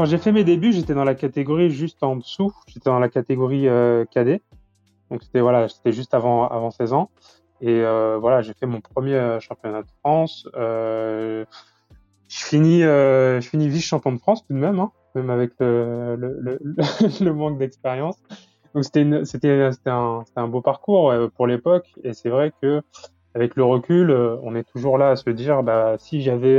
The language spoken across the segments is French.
quand j'ai fait mes débuts, j'étais dans la catégorie juste en dessous. J'étais dans la catégorie euh, cadet. Donc c'était voilà, c'était juste avant avant 16 ans. Et euh, voilà, j'ai fait mon premier euh, championnat de France. Euh, je finis, euh, je finis vice champion de France tout de même, hein, même avec le, le, le, le manque d'expérience. Donc c'était c'était c'était un, un beau parcours pour l'époque. Et c'est vrai que avec le recul, on est toujours là à se dire, bah si j'avais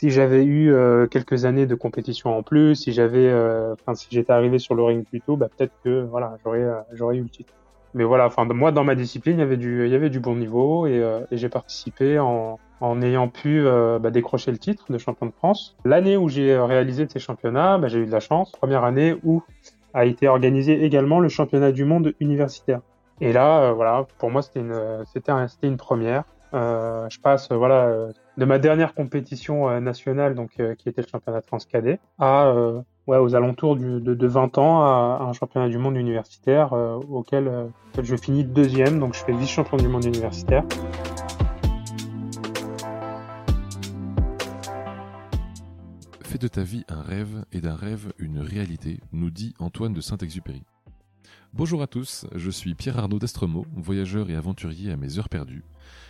si j'avais eu euh, quelques années de compétition en plus, si j'avais, euh, enfin si j'étais arrivé sur le ring plus tôt, bah peut-être que voilà, j'aurais euh, j'aurais eu le titre. Mais voilà, enfin moi dans ma discipline, il y avait du il y avait du bon niveau et, et j'ai participé en en ayant pu bah, décrocher le titre de champion de France. L'année où j'ai réalisé ces championnats, bah, j'ai eu de la chance. Première année où a été organisé également le championnat du monde universitaire. Et là, voilà, pour moi c'était une c'était c'était une première. Euh, je passe voilà euh, de ma dernière compétition euh, nationale, qui était le championnat de France cadet, à aux alentours de, 20 ans à, un championnat du monde universitaire auquel, je finis deuxième, donc je fais vice-champion du monde universitaire. Fais de ta vie un rêve et d'un rêve une réalité, nous dit Antoine de Saint-Exupéry. Bonjour à tous, je suis Pierre Arnaud d'Estremaux, voyageur et aventurier à mes heures perdues.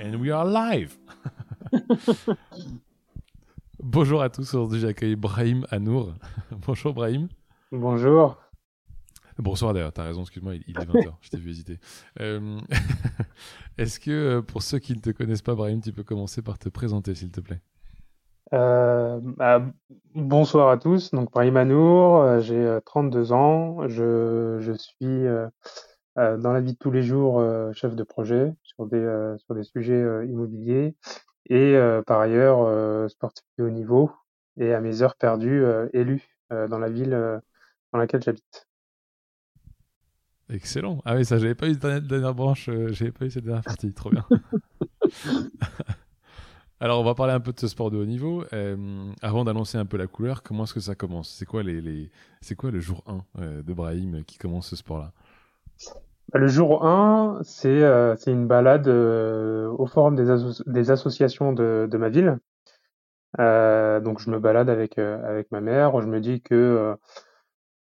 And we are live Bonjour à tous, aujourd'hui j'accueille Brahim Anour. Bonjour Brahim. Bonjour. Bonsoir d'ailleurs, t'as raison, excuse-moi, il, est 20h, je t'ai vu hésiter. Euh, est-ce que euh, pour ceux qui ne te connaissent pas, Brahim, tu peux commencer par te présenter s'il te plaît? Euh, bah, bonsoir à tous, donc Brahim Anour, j'ai 32 ans, je, je suis euh, dans la vie de tous les jours, euh, chef de projet sur des, euh, sur des sujets immobiliers et par ailleurs sportif de haut niveau et à mes heures perdues élu dans la ville dans laquelle j'habite. Excellent. Ah oui, ça, j'avais pas eu cette dernière branche, j'avais pas eu cette dernière partie, trop bien. Alors, on va parler un peu de ce sport de haut niveau. avant d'annoncer un peu la couleur, comment est-ce que ça commence? C'est quoi, les, les... c'est quoi le jour 1 de Brahim qui commence ce sport-là? Le jour 1, c'est euh, c'est une balade euh, au forum des, associations de, ma ville. Euh, donc je me balade avec ma mère. Je me dis que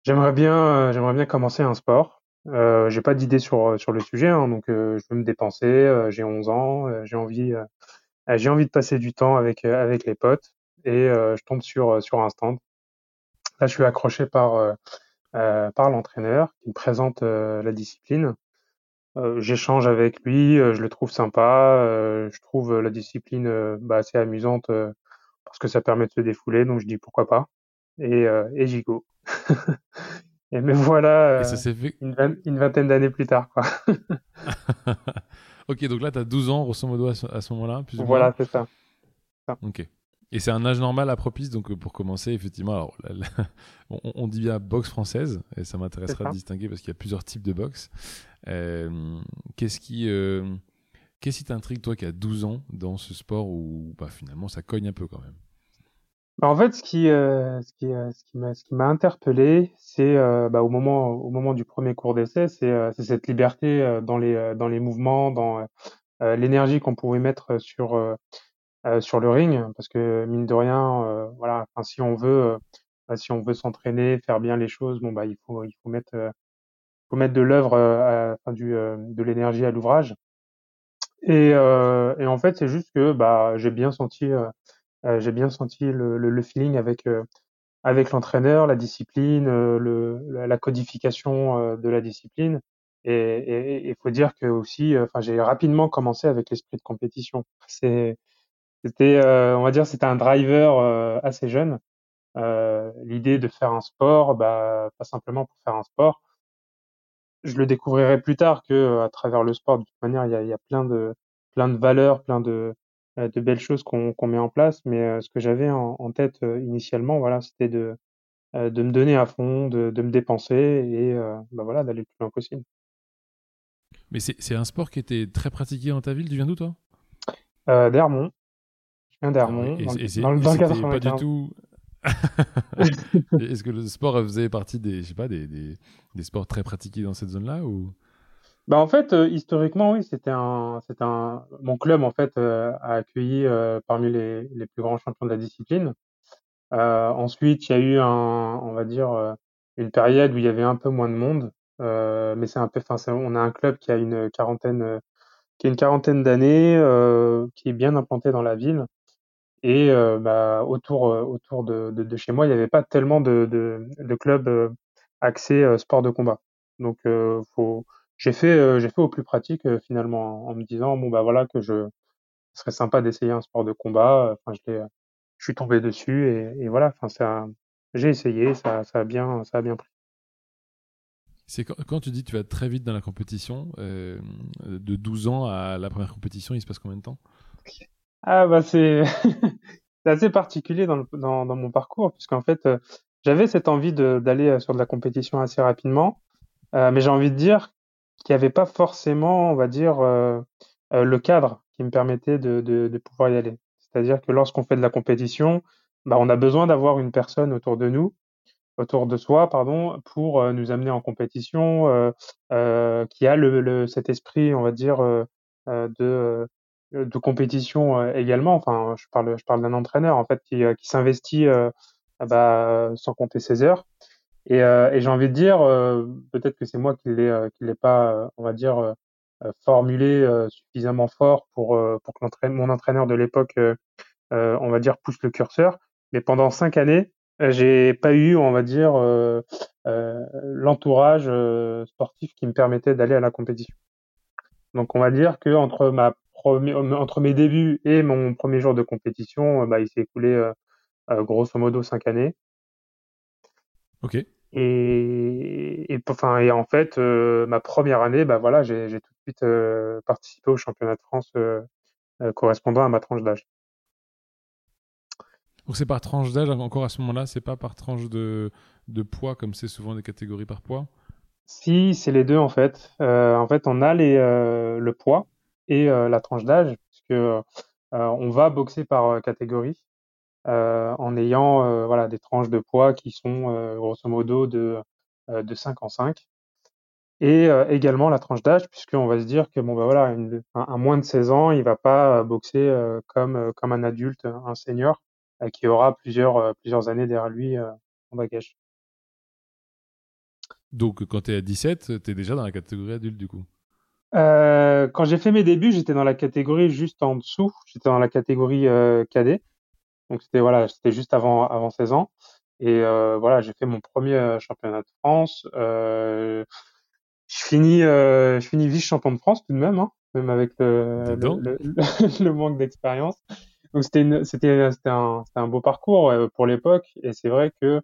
j'aimerais bien commencer un sport. Euh, j'ai pas d'idée sur le sujet, hein, donc je veux me dépenser. j'ai 11 ans, j'ai envie de passer du temps avec les potes et je tombe sur un stand. Là, je suis accroché par par l'entraîneur qui me présente euh, la discipline. Euh, j'échange avec lui, je le trouve sympa, je trouve la discipline bah, assez amusante parce que ça permet de se défouler, donc je dis pourquoi pas. Et, et j'y go. et me voilà une, vingtaine d'années plus tard. Quoi. ok, donc là, tu as 12 ans, grosso modo, à ce, moment-là Voilà, c'est ça. ça. Ok. Et c'est un âge normal à propice, donc euh, pour commencer, effectivement, alors, on, dit bien boxe française, et ça m'intéressera de distinguer parce qu'il y a plusieurs types de boxe. Euh, qu'est-ce qui euh, qu'est-ce qui t'intrigue, toi, qui as 12 ans, dans ce sport où bah, finalement ça cogne un peu quand même? Bah, En fait, ce qui, ce qui, ce qui m'a interpellé, c'est bah, au, moment, au moment du premier cours d'essai, c'est cette liberté dans, les, dans les mouvements, dans l'énergie qu'on pouvait mettre sur euh, sur le ring parce que mine de rien, euh, voilà, enfin, si on veut, euh, si on veut s'entraîner, faire bien les choses, bon bah il faut il faut mettre faut mettre de l'œuvre, enfin du de l'énergie à l'ouvrage. Et, et en fait, c'est juste que bah j'ai bien senti j'ai bien senti le, le, feeling avec avec l'entraîneur, la discipline, le, la codification de la discipline. Et il faut dire que aussi, enfin, j'ai rapidement commencé avec l'esprit de compétition. C'est c'était, euh, on va dire, c'était un driver euh, assez jeune. Euh, l'idée de faire un sport, bah, pas simplement pour faire un sport. Je le découvrirai plus tard que à travers le sport. De toute manière, il y a, il y a plein de plein de valeurs, plein de de belles choses qu'on met en place. Mais ce que j'avais en, en tête initialement, voilà, c'était de, de me donner à fond, de, de me dépenser et bah voilà, d'aller le plus loin possible. Mais c'est un sport qui était très pratiqué dans ta ville. Tu viens d'où, toi? D'Hermont. Je viens d'Hermont, dans, dans, le Pas du tout. Est-ce que le sport faisait partie des, je sais pas, des, des, des sports très pratiqués dans cette zone-là ou? Bah en fait, euh, historiquement, oui, c'était un, c'était un, mon club en fait euh, a accueilli euh, parmi les, les plus grands champions de la discipline. ensuite, il y a eu un, on va dire, une période où il y avait un peu moins de monde. Euh, mais c'est un peu, enfin, on a un club qui a une quarantaine, euh, qui a une quarantaine d'années, euh, qui est bien implanté dans la ville. Et bah, autour, autour de, de, de, chez moi, il n'y avait pas tellement de, clubs axés sport de combat. Donc, faut, j'ai fait, j'ai fait au plus pratique finalement, en me disant bon bah voilà que je, ce serait sympa d'essayer un sport de combat. Enfin, je suis tombé dessus et, et voilà. Enfin, ça, j'ai essayé, ça, ça a bien, ça a bien pris. C'est quand, tu dis que tu vas très vite dans la compétition, euh, de 12 ans à la première compétition, il se passe combien de temps? Ah bah c'est assez particulier dans, dans, dans, mon parcours, puisqu'en fait euh, j'avais cette envie d'aller euh, sur de la compétition assez rapidement, euh, mais j'ai envie de dire qu'il n'y avait pas forcément, on va dire, euh, le cadre qui me permettait de, de, de pouvoir y aller. C'est-à-dire que lorsqu'on fait de la compétition, bah, on a besoin d'avoir une personne autour de nous autour de soi, pardon, pour euh, nous amener en compétition, euh, euh, qui a le, le, cet esprit, on va dire, de de compétition également. Enfin, je parle, je parle d'un entraîneur en fait qui, qui s'investit bah, sans compter ses heures. Et, et j'ai envie de dire, peut-être que c'est moi qui l'ai, qui l'ai pas, on va dire, formulé suffisamment fort pour pour que mon entraîneur de l'époque, on va dire, pousse le curseur. Mais pendant cinq années, euh, j'ai pas eu, on va dire, euh, euh, l'entourage euh, sportif qui me permettait d'aller à la compétition. Donc, on va dire que entre ma entre mes débuts et mon premier jour de compétition, bah, il s'est écoulé grosso modo cinq années. Ok. Et, et, enfin, et en fait, ma première année, bah voilà, j'ai tout de suite participé au championnat de France correspondant à ma tranche d'âge. Donc c'est par tranche d'âge encore à ce moment-là, c'est pas par tranche de, de poids comme c'est souvent des catégories par poids? Si, c'est les deux en fait. Euh, en fait, on a les, euh, le poids et euh, la tranche d'âge, puisque euh, on va boxer par catégorie en ayant voilà, des tranches de poids qui sont grosso modo de, de 5 en 5 et également la tranche d'âge puisqu'on va se dire que bon bah voilà un, moins de 16 ans il va pas boxer comme comme un adulte un senior euh, qui aura plusieurs, euh, plusieurs années derrière lui euh, en bagage. Donc, quand tu es à 17, tu es déjà dans la catégorie adulte, du coup euh, Quand j'ai fait mes débuts, j'étais dans la catégorie juste en dessous. J'étais dans la catégorie euh, cadet. Donc, c'était voilà, c'était juste avant, avant 16 ans. Et euh, voilà, j'ai fait mon premier championnat de France. je finis, je finis vice-champion de France tout de même, hein, même avec le, le, le, le manque d'expérience. Donc c'était c'était c'était un, un beau parcours pour l'époque et c'est vrai que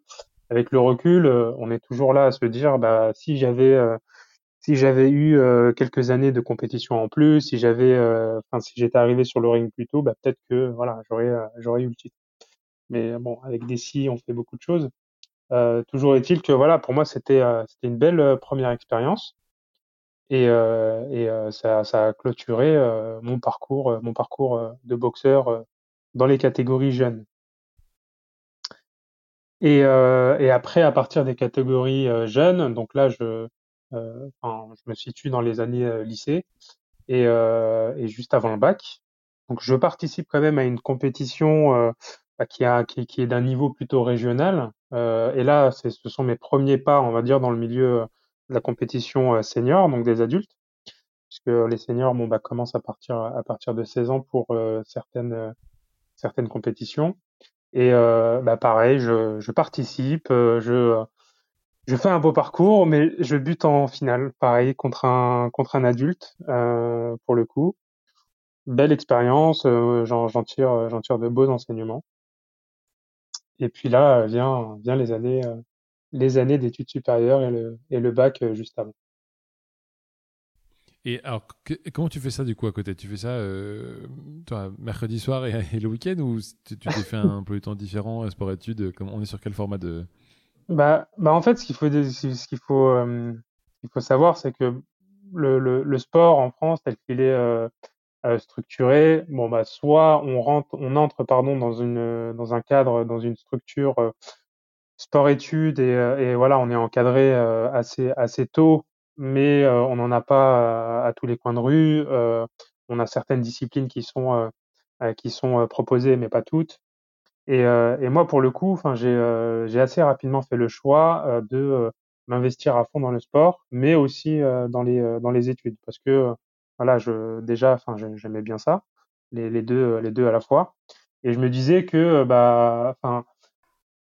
avec le recul, euh, on est toujours là à se dire bah si j'avais euh, si j'avais eu euh, quelques années de compétition en plus, si j'avais enfin si j'étais arrivé sur le ring plus tôt, bah peut-être que voilà, j'aurais j'aurais eu le titre. Mais bon, avec des si, on fait beaucoup de choses. toujours est-il que voilà, pour moi c'était c'était une belle première expérience et, et ça, ça a clôturé mon parcours mon parcours de boxeur dans les catégories jeunes. Et, euh, et après, à partir des catégories euh, jeunes, donc là, je, euh, enfin, je me situe dans les années euh, lycée et, euh, et, juste avant le bac. Donc, je participe quand même à une compétition bah, qui, a, qui, qui est d'un niveau plutôt régional. et là, ce sont mes premiers pas, on va dire, dans le milieu de la compétition senior, donc des adultes, puisque les seniors, bon, bah, commencent à partir à partir de 16 ans pour certaines certaines compétitions. Et euh, bah pareil, je, je participe, euh, je, je fais un beau parcours, mais je bute en finale, pareil, contre un, contre un adulte, euh, pour le coup. Belle expérience, euh, j'en tire, j'en tire de beaux enseignements. Et puis là, vient, vient les années, les années d'études supérieures et le, et le bac juste avant. Et alors, comment tu fais ça du coup à côté? Tu fais ça euh, toi, mercredi soir et, le week-end ou tu t'es fait un peu de temps différent, sport-études On est sur quel format de bah, bah en fait, ce qu'il faut, ce qu'il faut, euh, il faut savoir, c'est que le, le, le, sport en France, tel qu'il est euh, euh, structuré, bon bah soit on rentre, on entre pardon dans une dans un cadre, dans une structure sport-études et, et voilà, on est encadré assez assez tôt mais euh, on n'en a pas à, tous les coins de rue. Euh, on a certaines disciplines qui sont euh, qui sont proposées, mais pas toutes. Et, et moi, pour le coup, enfin, j'ai j'ai assez rapidement fait le choix de m'investir à fond dans le sport, mais aussi dans les dans les études, parce que voilà, je déjà, enfin, j'aimais bien ça, les, les deux les deux à la fois, et je me disais que bah, enfin,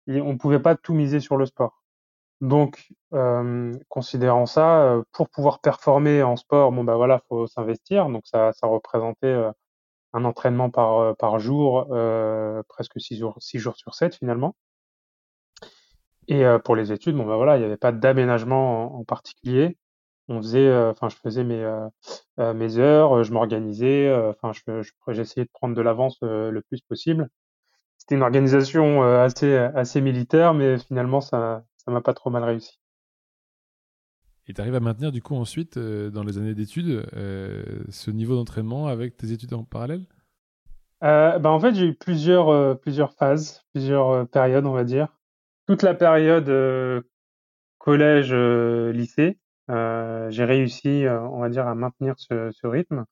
on pouvait pas tout miser sur le sport. Donc, euh, considérant ça, euh, pour pouvoir performer en sport, bon bah voilà, faut s'investir. Donc ça, ça représentait euh, un entraînement par par jour, presque six jours, six jours sur 7 finalement. Et pour les études, bon bah il n'y avait pas d'aménagement en, particulier. On faisait, enfin, je faisais mes heures, je m'organisais, enfin, je, j'essayais de prendre de l'avance le plus possible. C'était une organisation assez assez militaire, mais finalement ça ça m'a pas trop mal réussi. Et tu arrives à maintenir du coup ensuite, euh, dans les années d'études, euh, ce niveau d'entraînement avec tes études en parallèle? Euh, bah, En fait, j'ai eu plusieurs, plusieurs phases, plusieurs périodes, on va dire. Toute la période collège-lycée, j'ai réussi, on va dire, à maintenir ce, rythme.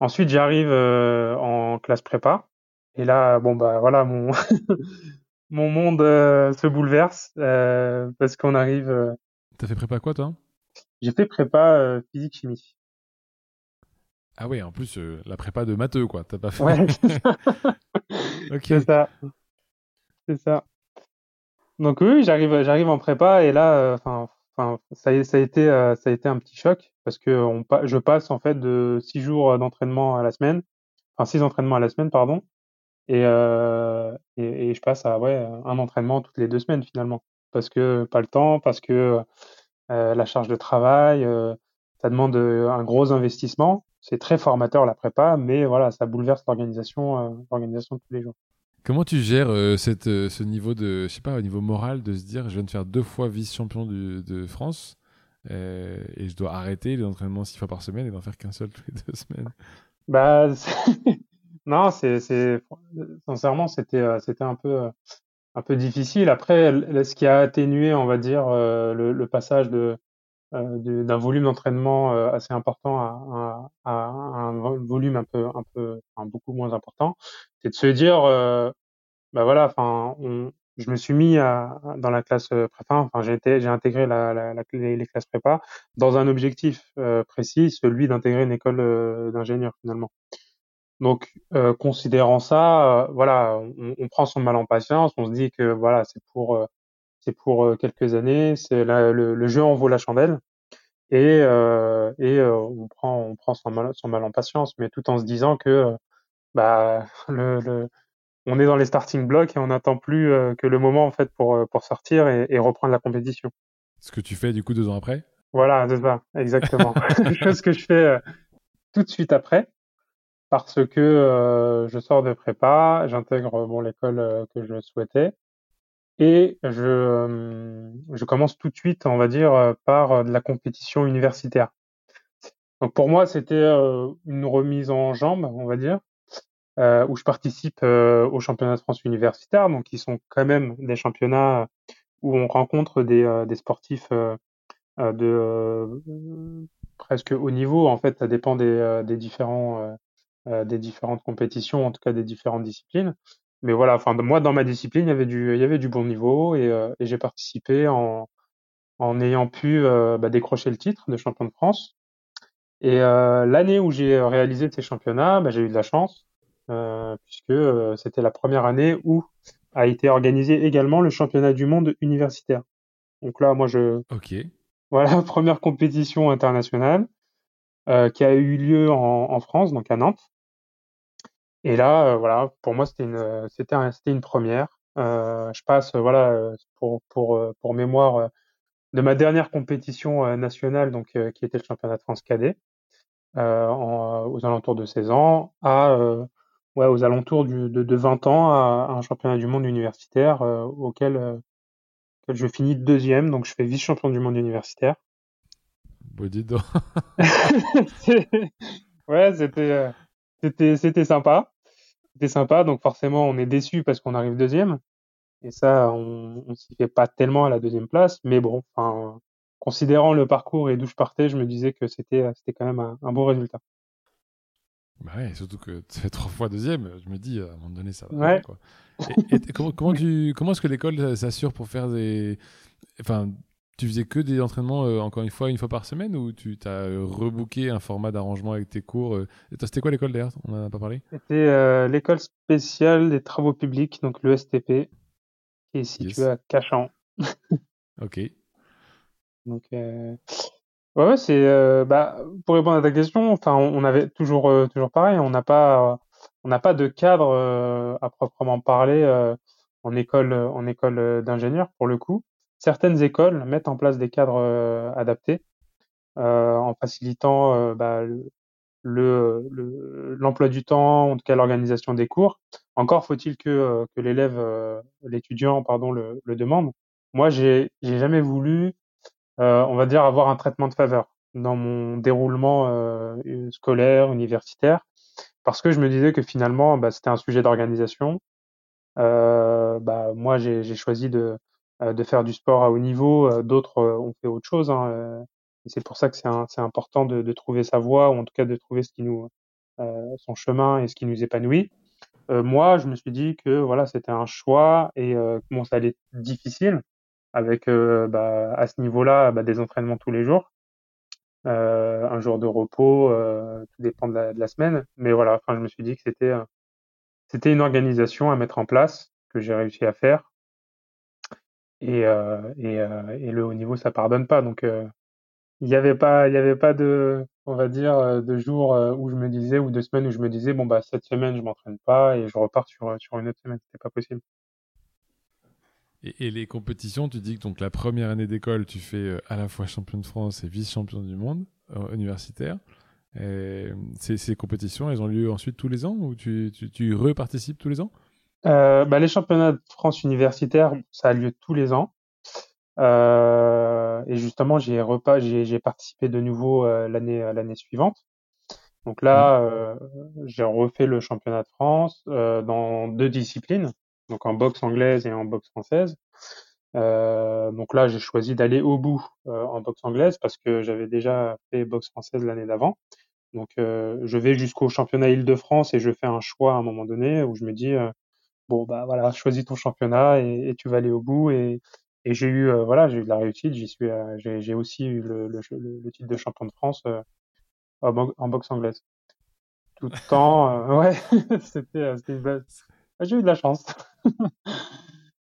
Ensuite, j'arrive en classe prépa. Et là, bon, bah voilà, mon, mon monde euh, se bouleverse euh, parce qu'on arrive. Euh, T'as fait prépa quoi, toi? J'ai fait prépa physique chimie. Ah ouais, en plus la prépa de matheux, quoi. T'as pas fait. Ouais. C'est ça. C'est ça. Donc oui, j'arrive, j'arrive en prépa et là, enfin, enfin, ça, ça a été, ça a été un petit choc parce que on, je passe en fait de six jours d'entraînement à la semaine, enfin six entraînements à la semaine, pardon, et, euh, et, et, je passe à ouais, un entraînement toutes les deux semaines finalement. Parce que pas le temps, parce que euh, la charge de travail, euh, ça demande un gros investissement. C'est très formateur la prépa, mais voilà, ça bouleverse l'organisation, l'organisation de tous les jours. Comment tu gères cette, ce niveau de, je sais pas, au niveau moral, de se dire, je viens de faire deux fois vice-champion de France et je dois arrêter les entraînements six fois par semaine et d'en faire qu'un seul toutes les deux semaines? Bah, Non, c'est, sincèrement, c'était, c'était un peu, un peu difficile. Après, ce qui a atténué, on va dire, euh, le, le passage de, d'un volume d'entraînement assez important à, à, à, un volume un peu, un peu, beaucoup moins important, c'est de se dire, bah voilà, enfin, je me suis mis à, dans la classe prépa, enfin, j'ai été, j'ai intégré la, la, la, les, classes prépa dans un objectif précis, celui d'intégrer une école d'ingénieur finalement. Donc, euh, considérant ça, euh, voilà, on, on, prend son mal en patience. On se dit que voilà, c'est pour euh, c'est pour quelques années. C'est le, le, jeu en vaut la chandelle et et on prend on prend son mal son mal en patience, mais tout en se disant que bah le, le on est dans les starting blocks et on n'attend plus que le moment en fait pour pour sortir et, et reprendre la compétition. Ce que tu fais du coup deux ans après? Voilà, c'est ça, exactement. ce que je fais tout de suite après parce que euh, je sors de prépa, j'intègre bon l'école euh, que je souhaitais et je euh, je commence tout de suite, on va dire, par de la compétition universitaire. Donc pour moi, c'était une remise en jambe, on va dire, où je participe aux championnats de France universitaires, donc qui sont quand même des championnats où on rencontre des, des sportifs de presque haut niveau. En fait, ça dépend des, des différents euh, des différentes compétitions, en tout cas des différentes disciplines. Mais voilà, enfin moi dans ma discipline, il y avait du, il y avait du bon niveau et, euh, et j'ai participé en, en ayant pu euh, bah, décrocher le titre de champion de France. Et l'année où j'ai réalisé ces championnats, bah, j'ai eu de la chance puisque c'était la première année où a été organisé également le championnat du monde universitaire. Donc là, moi, je. Ok. Voilà, première compétition internationale euh, qui a eu lieu en, en, France, donc à Nantes. Et là, euh, voilà, pour moi, c'était une, c'était un, c'était une première. Euh, je passe, voilà, pour pour pour mémoire de ma dernière compétition nationale, donc qui était le championnat de France cadet. aux alentours de 16 ans à ouais, aux alentours de, de, 20 ans à, un championnat du monde universitaire auquel, je finis deuxième, donc je fais vice-champion du monde universitaire. Bon, dis donc. ouais, c'était, c'était, c'était sympa. C'était sympa, donc forcément on est déçu parce qu'on arrive deuxième. Et ça, on, on s'y fait pas tellement à la deuxième place, mais bon, enfin, considérant le parcours et d'où je partais, je me disais que c'était, c'était quand même un, un beau résultat. Bah ouais, surtout que tu fais trois fois deuxième, je me dis à un moment donné ça va. Ouais. Quoi. Et, comment, comment, tu, comment est-ce que l'école s'assure pour faire des. Enfin, tu faisais que des entraînements, euh, encore une fois, une fois par semaine ou tu as euh, rebooké un format d'arrangement avec tes cours euh... C'était quoi l'école d'ailleurs? On n'en a pas parlé C'était euh, l'école spéciale des travaux publics, donc le STP, qui est située à Cachan. ok. Donc, Ouais, c'est bah, pour répondre à ta question, enfin, on, avait toujours toujours pareil, on n'a pas on n'a pas de cadre à proprement parler en école en école d'ingénieur pour le coup. Certaines écoles mettent en place des cadres adaptés en facilitant bah, le l'emploi du temps, en tout cas l'organisation des cours. Encore faut-il que l'élève l'étudiant pardon le, demande. Moi, j'ai jamais voulu euh, on va dire, avoir un traitement de faveur dans mon déroulement euh, scolaire, universitaire, parce que je me disais que finalement, bah, c'était un sujet d'organisation. Euh, bah, moi, j'ai choisi de, de faire du sport à haut niveau, d'autres ont fait autre chose. Hein, c'est pour ça que c'est important de, de, trouver sa voie, ou en tout cas de trouver ce qui nous, son chemin et ce qui nous épanouit. moi, je me suis dit que voilà, c'était un choix et bon, ça allait être difficile avec euh, bah, à ce niveau-là bah, des entraînements tous les jours, euh, un jour de repos, euh, tout dépend de la, de la, semaine. Mais voilà, enfin, je me suis dit que c'était c'était une organisation à mettre en place que j'ai réussi à faire. Et, et, et, le haut niveau, ça pardonne pas. Donc il n'y avait pas il y avait pas de on va dire de jours où je me disais ou de semaines où je me disais bon bah cette semaine je m'entraîne pas et je repars sur sur une autre semaine c'était pas possible et, les compétitions, tu dis que donc la première année d'école, tu fais euh, à la fois champion de France et vice-champion du monde euh, universitaire. Ces, ces, compétitions, elles ont lieu ensuite tous les ans ou tu, tu reparticipes tous les ans? Euh, bah, Les championnats de France universitaire, ça a lieu tous les ans. Euh, et justement, j'ai j'ai participé de nouveau euh, l'année l'année suivante. Donc là, mmh. j'ai refait le championnat de France dans deux disciplines donc en boxe anglaise et en boxe française. Euh, donc là, j'ai choisi d'aller au bout euh, en boxe anglaise parce que j'avais déjà fait boxe française l'année d'avant. Donc euh, je vais jusqu'au championnat Île-de-France et je fais un choix à un moment donné où je me dis bon bah voilà, choisis ton championnat et, tu vas aller au bout et, et j'ai eu voilà, j'ai eu de la réussite. J'y suis, j'ai aussi eu le, le, le, titre de champion de France en, boxe anglaise. Tout le temps, ouais, c'était c'était une belle ah, j'ai eu de la chance.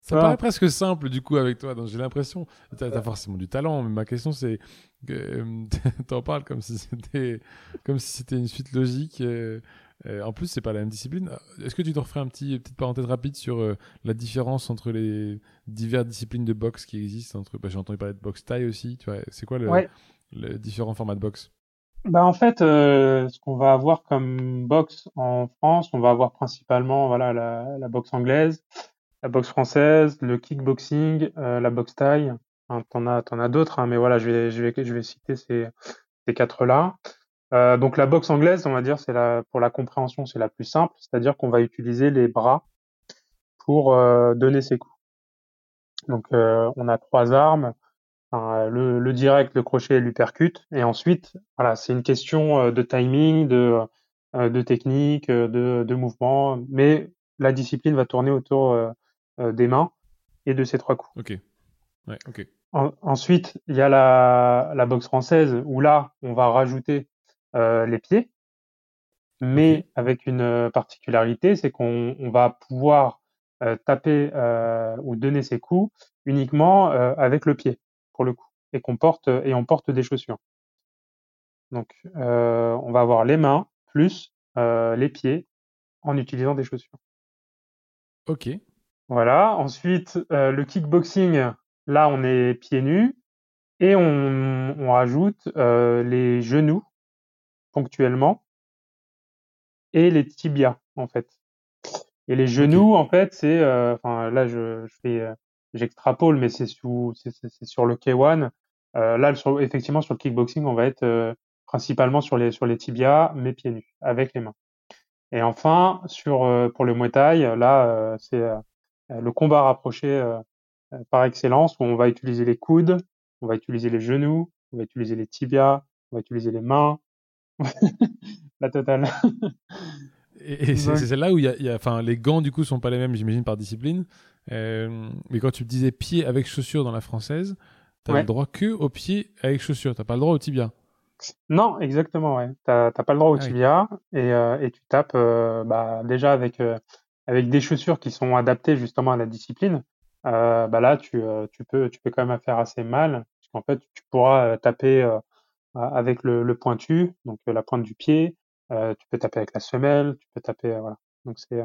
Ça paraît presque simple du coup avec toi, donc j'ai l'impression, tu as, forcément du talent, mais ma question c'est que euh, tu en parles comme si c'était comme si c'était une suite logique. Euh, euh, en plus, c'est pas la même discipline. Est-ce que tu te referais un petit petite parenthèse rapide sur la différence entre les diverses disciplines de boxe qui existent entre bah, j'ai entendu parler de boxe taille aussi, tu vois, c'est quoi le, le différent format de boxe? Bah en fait, euh, ce qu'on va avoir comme boxe en France, on va avoir principalement voilà la, la boxe anglaise, la boxe française, le kickboxing, euh, la boxe thaï. Enfin, t'en as t'en as d'autres, hein, mais voilà, je vais je vais je vais citer ces ces quatre-là. Euh, donc la boxe anglaise, on va dire, c'est la pour la compréhension, c'est la plus simple, c'est-à-dire qu'on va utiliser les bras pour euh, donner ses coups. Donc euh, on a trois armes le, le, direct, le crochet et l'uppercut. Et ensuite, voilà, c'est une question euh, de timing, de, euh, de technique, de, de mouvement, mais la discipline va tourner autour des mains et de ces trois coups. Ok. Ouais, ok. ensuite, il y a la, la boxe française où là, on va rajouter les pieds, mais avec une particularité, c'est qu'on on va pouvoir taper ou donner ses coups uniquement avec le pied pour le coup, et qu'on porte et on porte des chaussures. Donc, euh, on va avoir les mains plus euh, les pieds en utilisant des chaussures. Ok. Voilà. Ensuite, euh, le kickboxing, là, on est pieds nus et on, on rajoute les genoux ponctuellement et les tibias en fait. Et les genoux en fait c'est euh, enfin là je, je fais euh, j'extrapole mais c'est sous c'est sur le K1 euh, là sur, effectivement sur le kickboxing on va être euh, principalement sur les sur les tibias mais pieds nus avec les mains. Et enfin sur pour le Muay Thai là c'est le combat rapproché par excellence où on va utiliser les coudes, on va utiliser les genoux, on va utiliser les tibias, on va utiliser les mains, la totale. Et, c'est là où il y a, enfin, les gants du coup sont pas les mêmes, j'imagine par discipline. Euh, mais quand tu disais pied avec chaussures dans la française, tu le droit que au pied avec chaussures. T'as pas le droit au tibia. Non, exactement. Ouais. T'as pas le droit au ah tibia et, euh, et, tu tapes euh, bah, déjà avec avec des chaussures qui sont adaptées justement à la discipline. bah là, tu, tu peux tu peux quand même faire assez mal parce qu'en fait, tu pourras taper avec le, le, pointu, donc euh, la pointe du pied. Euh, tu peux taper avec la semelle, tu peux taper, euh, voilà. Donc c'est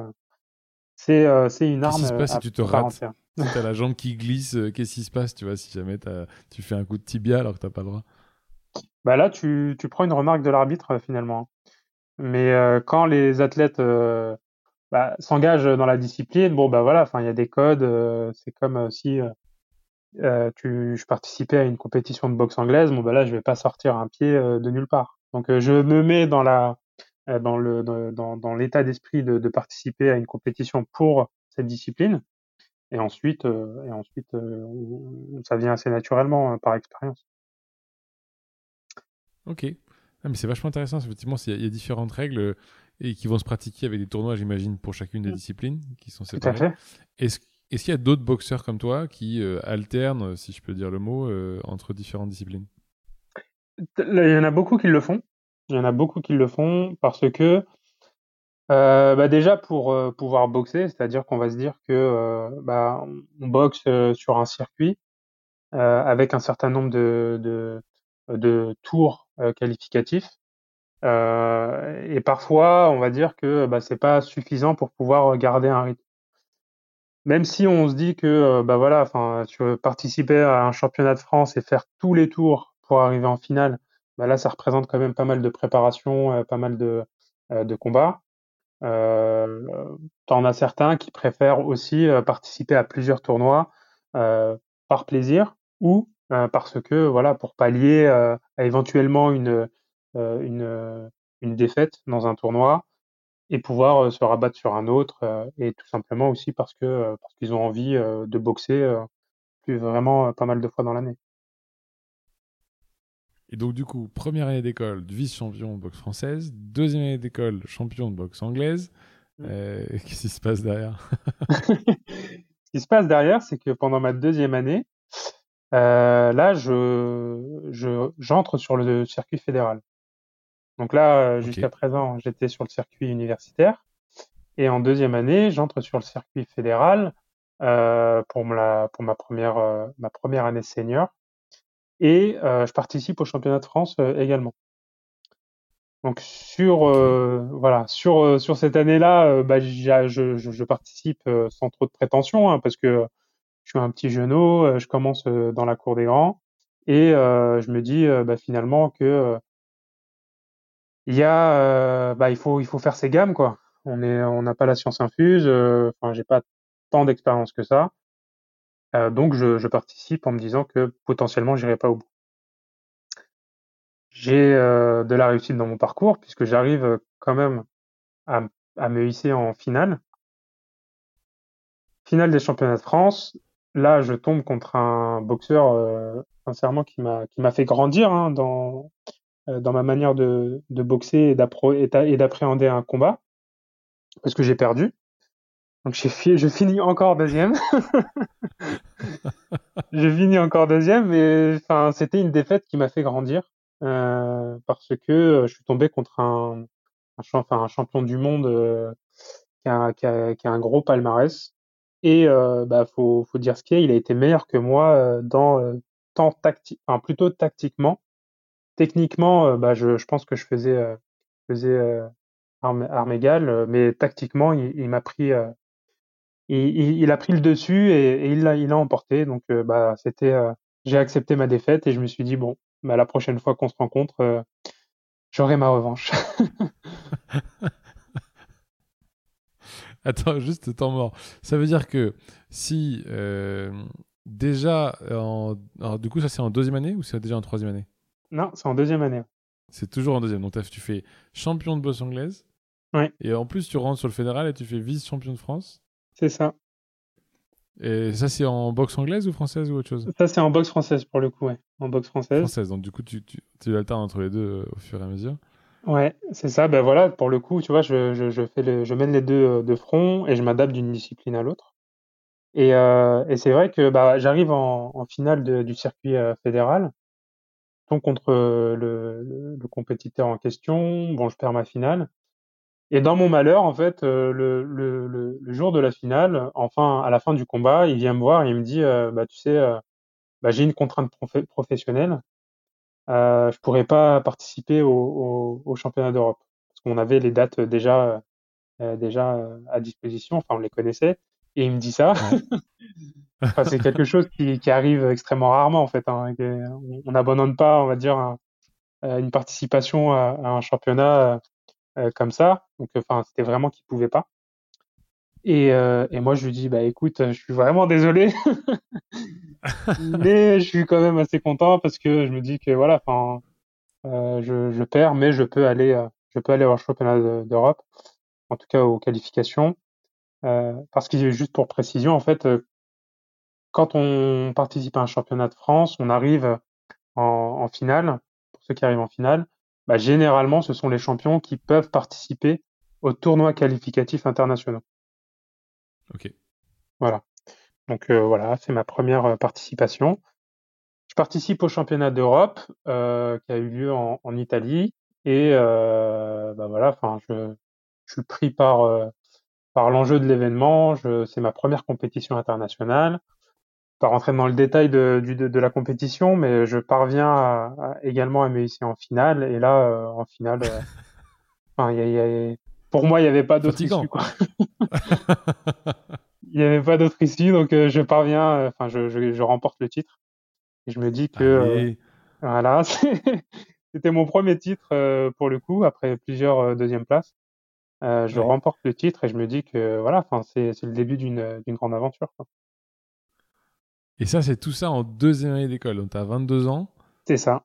c'est c'est une arme. Qu'est-ce qui se passe si tu te rates Si t'as la jambe qui glisse, qu'est-ce qui se passe, tu vois, si jamais tu fais un coup de tibia alors que t'as pas le droit? Bah là, tu, tu prends une remarque de l'arbitre finalement. Mais quand les athlètes bah, s'engagent dans la discipline, bon bah voilà, enfin il y a des codes. c'est comme si euh, tu, je participais à une compétition de boxe anglaise, bon bah là je vais pas sortir un pied euh, de nulle part. Donc euh, je me mets dans la dans le dans, dans l'état d'esprit de, de, participer à une compétition pour cette discipline, et ensuite et ensuite ça vient assez naturellement hein, par expérience. Ok, ah, mais c'est vachement intéressant. Effectivement, il y, a différentes règles et qui vont se pratiquer avec des tournois, j'imagine, pour chacune des mmh. disciplines qui sont séparées. Est-ce est-ce qu'il y a d'autres boxeurs comme toi qui euh, alternent, si je peux dire le mot, euh, entre différentes disciplines? Il y en a beaucoup qui le font. Il y en a beaucoup qui le font parce que euh, bah déjà pour pouvoir boxer, c'est-à-dire qu'on va se dire que bah, on boxe sur un circuit avec un certain nombre de tours qualificatifs. et parfois, on va dire que bah, c'est pas suffisant pour pouvoir garder un rythme même si on se dit que euh, bah voilà, enfin, tu veux participer à un championnat de France et faire tous les tours pour arriver en finale, bah là, ça représente quand même pas mal de préparation, euh, pas mal de, euh, combats. T'en as certains qui préfèrent aussi participer à plusieurs tournois par plaisir ou parce que voilà, pour pallier à éventuellement une, une, une défaite dans un tournoi, et pouvoir se rabattre sur un autre et tout simplement aussi parce que parce qu'ils ont envie de boxer plus vraiment pas mal de fois dans l'année. Et donc du coup, première année d'école, vice-champion de boxe française, deuxième année d'école, champion de boxe anglaise. Mmh. Qu'est-ce qui se passe derrière? Ce qui se passe derrière, c'est que pendant ma deuxième année, euh, là, je, je, j'entre sur le circuit fédéral. Donc là, euh, jusqu'à présent, j'étais sur le circuit universitaire. Et en deuxième année, j'entre sur le circuit fédéral euh, pour, ma, pour ma, première, euh, ma première année senior. Et euh, je participe au championnat de France euh, également. Donc sur voilà sur sur cette année-là, bah, je, je, je, participe sans trop de prétention hein, parce que je suis un petit genou, je commence dans la cour des grands et je me dis bah, finalement que il y a, euh, bah, il faut, il faut faire ses gammes, quoi. On est, on n'a pas la science infuse. Euh, enfin, j'ai pas tant d'expérience que ça. Euh, donc, je, je, participe en me disant que potentiellement, j'irai pas au bout. J'ai de la réussite dans mon parcours puisque j'arrive quand même à, à me hisser en finale. Finale des championnats de France. Là, je tombe contre un boxeur, sincèrement, qui m'a, qui m'a fait grandir hein, dans, euh, dans ma manière de, de boxer et d'appréhender un combat, parce que j'ai perdu. Donc j'ai je finis encore deuxième. je finis encore deuxième, mais enfin c'était une défaite qui m'a fait grandir euh, parce que euh, je suis tombé contre un, un, enfin, un champion du monde euh, qui, a, qui, a, qui, a, un gros palmarès et euh, bah faut, faut dire ce qu'il est, il a été meilleur que moi euh, dans tant tactique, enfin plutôt tactiquement techniquement, euh, bah, je, je, pense que je faisais, euh, faisais euh, mais tactiquement, il, m'a pris, a pris le dessus et, il l'a, emporté. Donc, bah, c'était, j'ai accepté ma défaite et je me suis dit bon, bah, la prochaine fois qu'on se rencontre, j'aurai ma revanche. Attends, juste temps mort. Ça veut dire que si déjà, en... Du coup, ça c'est en deuxième année ou c'est déjà en troisième année? Non, c'est en deuxième année. C'est toujours en deuxième. Donc tu fais champion de boxe anglaise. Ouais. Et en plus, tu rentres sur le fédéral et tu fais vice-champion de France. C'est ça. Et ça, c'est en boxe anglaise ou française ou autre chose? Ça, c'est en boxe française pour le coup, ouais. En boxe française. Française, donc du coup, tu, tu, tu alternes entre les deux euh, au fur et à mesure. Ouais, c'est ça. Ben voilà, pour le coup, tu vois, je, je, je fais le, je mène les deux euh, de front et je m'adapte d'une discipline à l'autre. Et, euh, et c'est vrai que bah, j'arrive en, en finale de, du circuit euh, fédéral, contre le, le, compétiteur en question. Bon, je perds ma finale. Et dans mon malheur, en fait, euh, le, le, jour de la finale, enfin, à la fin du combat, il vient me voir et il me dit, euh, bah, tu sais, euh, bah, j'ai une contrainte professionnelle, euh, je pourrais pas participer au, au, au championnat d'Europe parce qu'on avait les dates déjà euh, déjà à disposition, enfin, on les connaissait. Et il me dit ça. enfin, c'est quelque chose qui, qui, arrive extrêmement rarement en fait. Hein, on n'abandonne pas, on va dire, un, une participation à, à un championnat euh, comme ça. Donc, enfin, c'était vraiment qu'il pouvait pas. Et, euh, et, moi, je lui dis, bah écoute, je suis vraiment désolé, mais je suis quand même assez content parce que je me dis que voilà, enfin, euh, je, je, perds, mais je peux aller, euh, je peux aller au championnat d'Europe, en tout cas aux qualifications, euh, parce que juste pour précision, en fait, quand on participe à un championnat de France, on arrive en, en finale, pour ceux qui arrivent en finale, bah, généralement, ce sont les champions qui peuvent participer aux tournois qualificatifs internationaux. Ok. Voilà. Donc euh, voilà, c'est ma première euh, participation. Je participe au championnat d'Europe euh, qui a eu lieu en, en Italie et euh, bah voilà, enfin je, je suis pris par euh, par l'enjeu de l'événement. C'est ma première compétition internationale pas rentrer dans le détail de, de, de, la compétition, mais je parviens à, à, également à me hisser en finale. Et là, euh, en finale, euh, enfin, y a, y a, pour moi, il n'y avait pas d'autre issue. Il n'y avait pas d'autre issue, donc euh, je parviens, enfin, je, je, je, remporte le titre. Et je me dis que voilà, c'était mon premier titre pour le coup, après plusieurs deuxièmes places. Je ouais. remporte le titre et je me dis que voilà, c'est le début d'une grande aventure. Quoi. Et ça, c'est tout ça en deuxième année d'école. Donc, tu as 22 ans. C'est ça.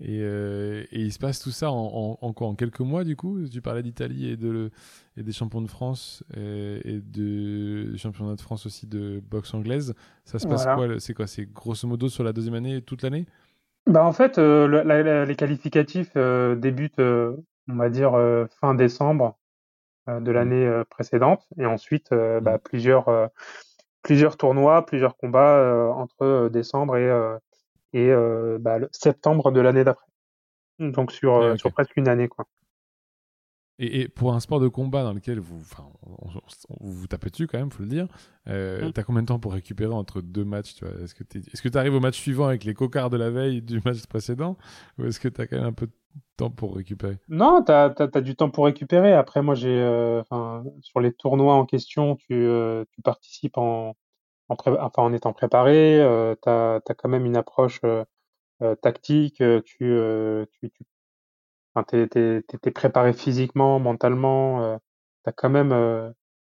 Et, euh, et, il se passe tout ça en, en, en, quoi? En quelques mois, du coup? Tu parlais d'Italie et, de, et des champions de France et, et de championnat de France aussi de boxe anglaise. Ça se passe voilà. quoi C'est quoi? C'est grosso modo sur la deuxième année, toute l'année? Bah En fait, euh, la, la, les qualificatifs euh, débutent, euh, on va dire, euh, fin décembre euh, de l'année précédente. Et ensuite, bah, plusieurs plusieurs tournois, plusieurs combats euh, entre euh, décembre et, euh, et bah, le septembre de l'année d'après. Donc sur, okay. sur presque une année. Quoi. Et, et, pour un sport de combat dans lequel vous, enfin, on, on, on, vous tapez dessus quand même, faut le dire, euh, mm. t'as combien de temps pour récupérer entre deux matchs tu vois Est-ce que tu est-ce que arrives au match suivant avec les cocards de la veille du match précédent? Ou est-ce que tu as quand même un peu de temps pour récupérer Non, tu as, as, du temps pour récupérer. Après, moi, j'ai, euh, sur les tournois en question, tu, euh, tu participes en, en, enfin, en étant préparé. Euh, tu as, quand même une approche euh, tactique. Tu, tu, tu enfin, t'es, t'es, t'es préparé physiquement, mentalement. Euh, t'as quand même, euh,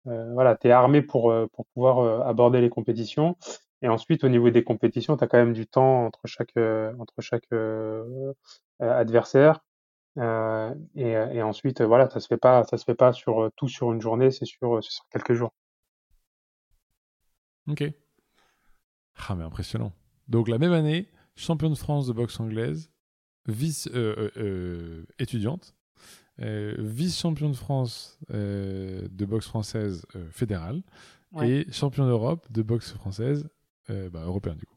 euh, voilà, t'es armé pour pour pouvoir aborder les compétitions. Et ensuite, au niveau des compétitions, t'as quand même du temps entre chaque entre chaque adversaire. et, et ensuite, voilà, ça se fait pas, ça se fait pas sur tout sur une journée, c'est sur sur quelques jours. Ok. Ah mais impressionnant. Donc la même année, champion de France de boxe anglaise, vice euh, euh, étudiante, euh, vice-champion de France de boxe française fédérale ouais. et champion d'Europe de boxe française bah, européen du coup.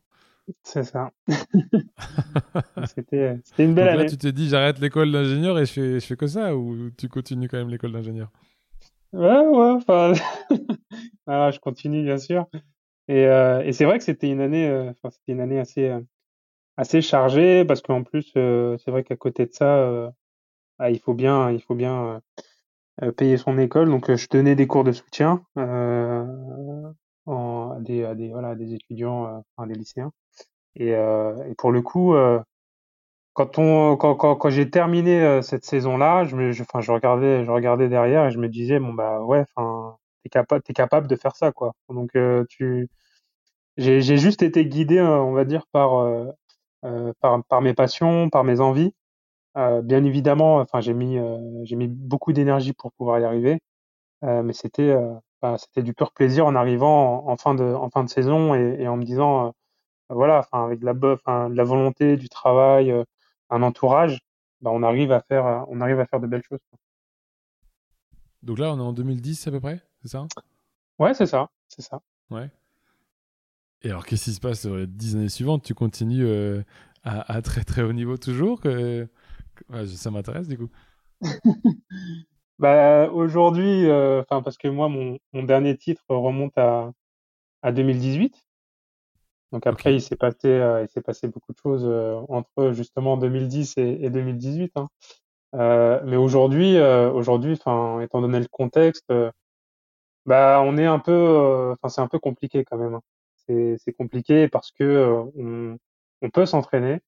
C'est ça. C'était une belle Donc année. Là, tu t'es dit j'arrête l'école d'ingénieur et je fais, je fais que ça ou tu continues quand même l'école d'ingénieur? Ouais, ouais, enfin, je continue bien sûr. Et, euh, et c'est vrai que c'était une année, enfin, c'était une année assez, assez chargé parce qu'en plus euh, c'est vrai qu'à côté de ça euh, bah, il faut bien il faut bien euh, payer son école donc je donnais des cours de soutien en, à des, à des voilà à des étudiants enfin des lycéens et, et pour le coup quand on quand, quand, quand j'ai terminé euh, cette saison-là, je me, je, enfin, je regardais, je regardais derrière et je me disais bon bah ouais, t'es capable, t'es capable de faire ça quoi. Donc euh, tu, j'ai, juste été guidé, euh, on va dire par par, par mes passions, par mes envies. bien évidemment, enfin, j'ai mis j'ai mis beaucoup d'énergie pour pouvoir y arriver, mais c'était c'était du pur plaisir en arrivant en, fin de en fin de saison et, et en me disant voilà, enfin avec de la, de la volonté, du travail, un entourage, bah, on arrive à faire, euh, on arrive à faire de belles choses. Donc là, on est en 2010 à peu près, c'est ça? Ouais, c'est ça, c'est ça. Ouais. Et alors, qu'est-ce qui se passe sur les dix années suivantes? Tu continues euh, à, très très haut niveau toujours que... Ça m'intéresse du coup. bah, aujourd'hui, euh, enfin parce que moi, mon, mon, dernier titre remonte à, à 2018. Donc après, il s'est passé, euh, il s'est passé beaucoup de choses euh, entre justement 2010 et, et 2018. Hein. Euh, mais aujourd'hui, euh, aujourd'hui, enfin, étant donné le contexte, bah, on est un peu, enfin, c'est un peu compliqué quand même. Hein. C'est, c'est compliqué parce que on, on peut s'entraîner,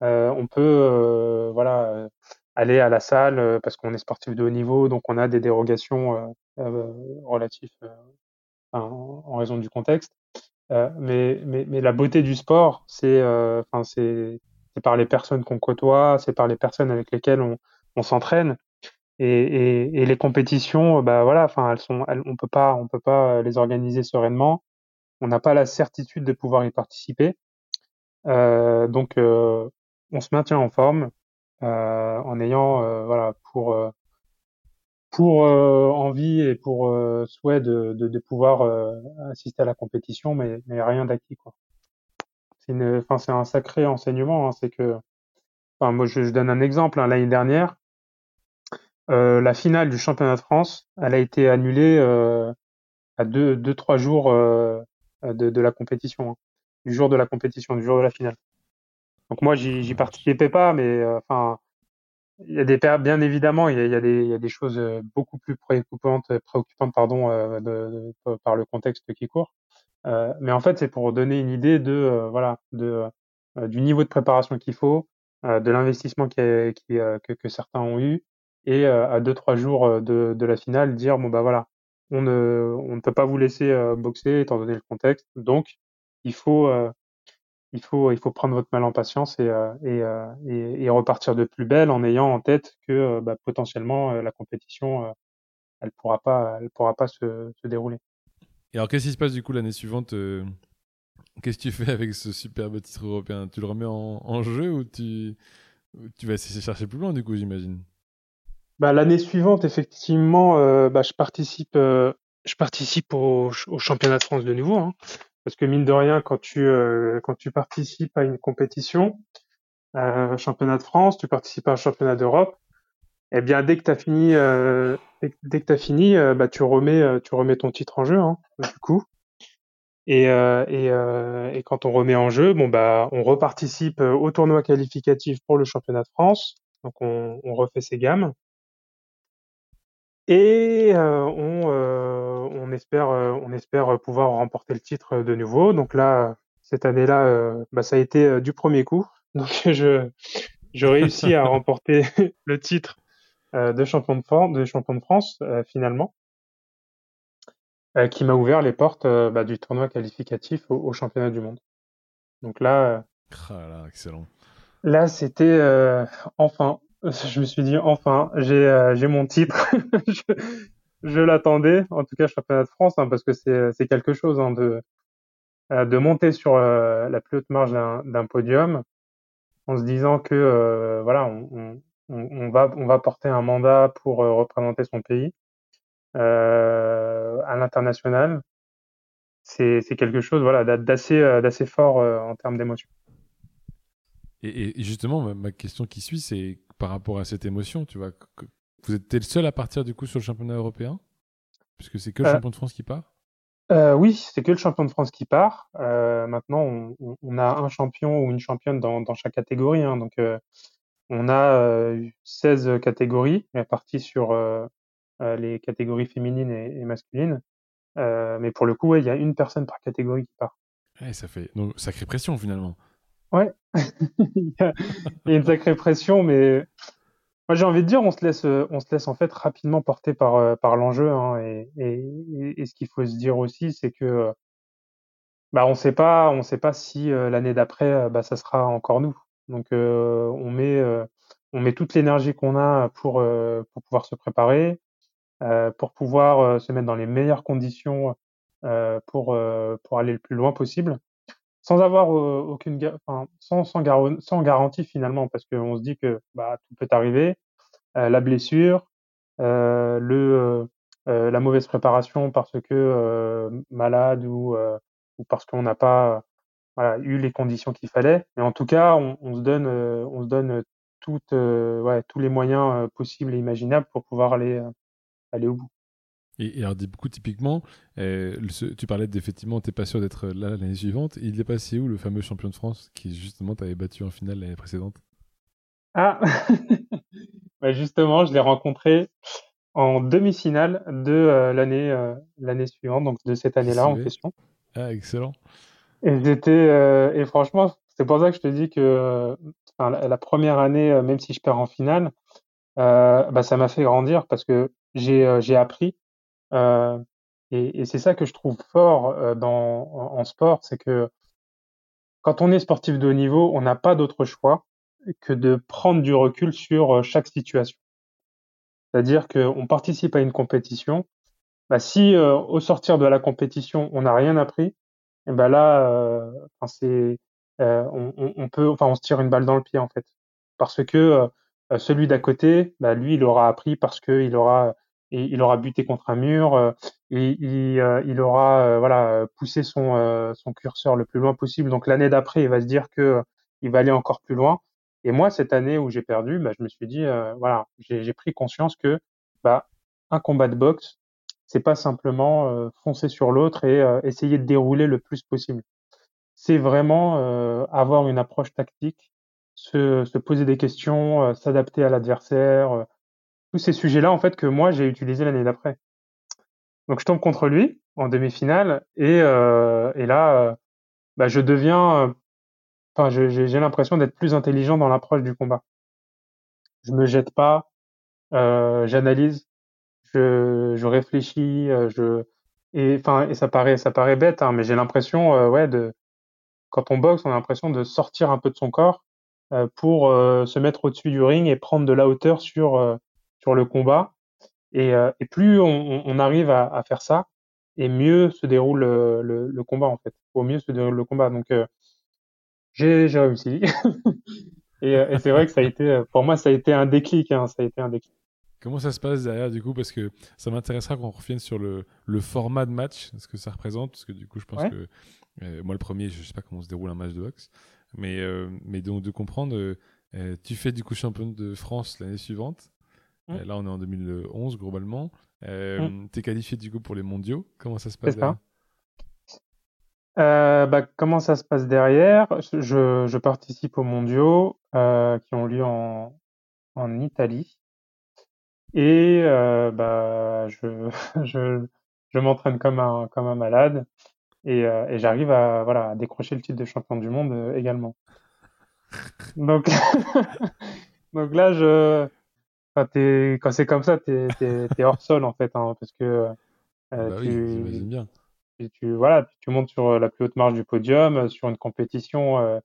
on peut, voilà, aller à la salle parce qu'on est sportif de haut niveau, donc on a des dérogations relatives en raison du contexte. Euh, mais, mais, mais, la beauté du sport, c'est euh, enfin c'est par les personnes qu'on côtoie, c'est par les personnes avec lesquelles on, on s'entraîne. Et, et, et, les compétitions, bah voilà, enfin elles sont, elles, on peut pas, on peut pas les organiser sereinement. On n'a pas la certitude de pouvoir y participer. Euh, donc, euh, on se maintient en forme euh, en ayant, voilà, pour pour euh, envie et pour euh, souhait de, de, de pouvoir euh, assister à la compétition, mais, mais rien d'acquis quoi. C'est une, enfin c'est un sacré enseignement. Hein, c'est que, enfin moi je, je, donne un exemple. Hein, L'année dernière, la finale du championnat de France, elle a été annulée à deux, deux trois jours de, de la compétition, hein, du jour de la compétition, du jour de la finale. Donc moi j'y participais pas, mais enfin il y a des bien évidemment, il y a, y a, y a des choses euh, beaucoup plus préoccupantes, préoccupantes pardon, euh, de, de, par le contexte qui court. Euh, mais en fait, c'est pour donner une idée de euh, voilà de du niveau de préparation qu'il faut, de l'investissement qui, qui que, que, certains ont eu, et à deux trois jours de, de la finale, dire bon bah voilà, on ne on ne peut pas vous laisser boxer étant donné le contexte, donc il faut il faut, il faut prendre votre mal en patience et, euh, euh, et, et, repartir de plus belle en ayant en tête que euh, bah, potentiellement la compétition, elle pourra pas, elle pourra pas se, se dérouler. Et alors, qu'est-ce qui se passe du coup l'année suivante Qu'est-ce que tu fais avec ce superbe titre européen? Tu le remets en, en jeu ou tu, tu vas essayer de chercher plus loin du coup, j'imagine? Bah, L'année suivante, effectivement, bah, je participe, je participe au, au, championnat de France de nouveau. Hein. Parce que mine de rien, quand tu euh, quand tu participes à une compétition, euh, championnat de France, tu participes à un championnat d'Europe, eh bien dès que tu as fini, euh, dès, que t'as fini, euh, bah tu remets euh, tu remets ton titre en jeu, hein, du coup. Et, et, et, quand on remet en jeu, bon bah on reparticipe au tournoi qualificatif pour le championnat de France. Donc on, on refait ses gammes. Et on on espère, euh, on espère pouvoir remporter le titre de nouveau. Donc là, cette année-là, euh, bah, ça a été euh, du premier coup. Donc je, je réussis à remporter le titre de champion de France, de champion de France finalement, qui m'a ouvert les portes bah, du tournoi qualificatif au, championnat du monde. Donc là, ah là excellent. Là, c'était enfin. Je me suis dit enfin, j'ai j'ai mon titre. je l'attendais, en tout cas championnat de France, hein, parce que c'est quelque chose hein, de euh, de monter sur euh, la plus haute marge d'un podium en se disant que euh, voilà, on, on, va on va porter un mandat pour représenter son pays à l'international. C'est quelque chose voilà d'assez d'assez fort en termes d'émotion. Et, justement, ma question qui suit, c'est par rapport à cette émotion, tu vois, vous êtes le seul à partir du coup sur le championnat européen? Puisque c'est que le euh, champion de France qui part? Euh, Oui, c'est que le champion de France qui part. Euh, maintenant, on, on, a un champion ou une championne dans, dans chaque catégorie. Hein, donc, euh, on a 16 euh, catégories réparties sur les catégories féminines et, et masculines. mais pour le coup, il y a une personne par catégorie qui part. Ouais, ça fait donc sacrée pression finalement. Ouais, il y a une sacrée pression, mais moi j'ai envie de dire, on se laisse, on se laisse en fait rapidement porter par, par l'enjeu. Hein, et, et, et, ce qu'il faut se dire aussi, c'est que bah, on sait pas, on sait pas si l'année d'après, bah, ça sera encore nous. Donc on met, on met toute l'énergie qu'on a pour, pour pouvoir se préparer, pour pouvoir se mettre dans les meilleures conditions pour, pour aller le plus loin possible sans avoir aucune, enfin, sans, sans, sans, garantie finalement, parce qu'on se dit que bah, tout peut arriver, la blessure, le, la mauvaise préparation parce que malade ou, ou parce qu'on n'a pas voilà, eu les conditions qu'il fallait. Mais en tout cas, on, on se donne, on se donne toutes, ouais, tous les moyens possibles et imaginables pour pouvoir aller, aller au bout. Et, alors, du coup, typiquement, euh, tu parlais d'effectivement, t'es pas sûr d'être là l'année suivante. Il est passé où le fameux champion de France qui justement t'avait battu en finale l'année précédente? Ah, bah, justement, je l'ai rencontré en demi-finale de euh, l'année euh, l'année suivante, donc de cette année-là en question. Ah, excellent. Et j'étais et franchement, c'est pour ça que je te dis que la, la, première année, même si je perds en finale, bah, ça m'a fait grandir parce que j'ai j'ai appris et, et c'est ça que je trouve fort euh, dans, en, sport, c'est que quand on est sportif de haut niveau, on n'a pas d'autre choix que de prendre du recul sur euh, chaque situation. C'est-à-dire qu'on participe à une compétition. Bah, si au sortir de la compétition, on n'a rien appris, ben là, euh, c'est, on, on, peut, enfin, on se tire une balle dans le pied en fait, parce que celui d'à côté, bah, lui, il aura appris parce qu'il aura et il aura buté contre un mur euh, et il, euh, il aura euh, voilà poussé son, son curseur le plus loin possible. Donc l'année d'après, il va se dire que il va aller encore plus loin. Et moi, cette année où j'ai perdu, bah, je me suis dit, voilà, j'ai pris conscience que bah, un combat de boxe, c'est pas simplement foncer sur l'autre et essayer de dérouler le plus possible. C'est vraiment avoir une approche tactique, se, se poser des questions, s'adapter à l'adversaire, tous ces sujets-là, en fait, que moi, j'ai utilisé l'année d'après. Donc, je tombe contre lui en demi-finale et, euh, et là, euh, bah, je deviens, euh, enfin, j'ai l'impression d'être plus intelligent dans l'approche du combat. Je me jette pas, euh, j'analyse, je, je réfléchis, je et enfin et ça paraît ça paraît bête, hein, mais j'ai l'impression, ouais, de quand on boxe, on a l'impression de sortir un peu de son corps pour se mettre au-dessus du ring et prendre de la hauteur sur sur le combat. Et, euh, et plus on, on, arrive à, à, faire ça, et mieux se déroule le, le, le, combat en fait. Au mieux se déroule le combat. Donc euh, j'ai réussi. et, euh, et c'est vrai que ça a été, pour moi, ça a été un déclic. Hein, ça a été un déclic. Comment ça se passe derrière du coup? Parce que ça m'intéressera qu'on revienne sur le, le, format de match, ce que ça représente. Parce que du coup, je pense que euh, moi, le premier, je sais pas comment se déroule un match de boxe. Mais, euh, mais donc de comprendre, tu fais du coup champion de France l'année suivante. Mmh. Euh, là, on est en 2011 globalement. Euh, mmh. Tu es qualifié du coup pour les mondiaux. Comment ça se passe derrière? Euh, bah, comment ça se passe derrière? Je, je, participe aux mondiaux euh, qui ont lieu en, en Italie. Et bah, je, je, je m'entraîne comme un, comme un malade. Et, et j'arrive à, voilà, à décrocher le titre de champion du monde également. Donc, donc là, je, quand c'est comme ça, t'es es, hors sol en fait, hein, parce que euh, bah tu, bien. Tu, voilà, tu montes sur la plus haute marge du podium, euh, sur une compétition euh,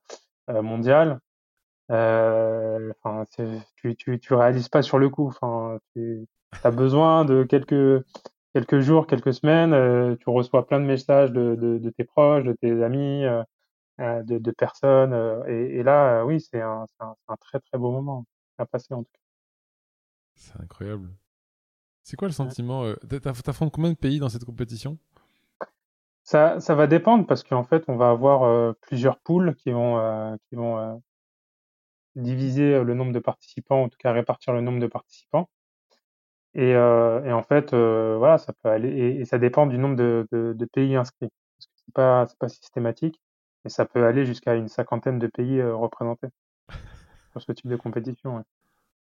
euh mondiale. Euh, tu, tu, tu réalises pas sur le coup. Enfin, tu as besoin de quelques quelques jours, quelques semaines. tu reçois plein de messages de, de, de, tes proches, de tes amis, de, de, personnes. Et, et, là, oui, c'est un, un, un, très très beau moment à passer en tout cas. C'est incroyable. C'est quoi le sentiment euh, T'affrontes combien de pays dans cette compétition? Ça, ça va dépendre parce qu'en fait, on va avoir euh, plusieurs poules qui vont, euh, qui vont diviser le nombre de participants, en tout cas répartir le nombre de participants. Et, et en fait, voilà, ça peut aller et, et, ça dépend du nombre de, de, de pays inscrits. Parce que c'est pas, c'est pas systématique, mais ça peut aller jusqu'à une cinquantaine de pays représentés sur ce type de compétition. Ouais.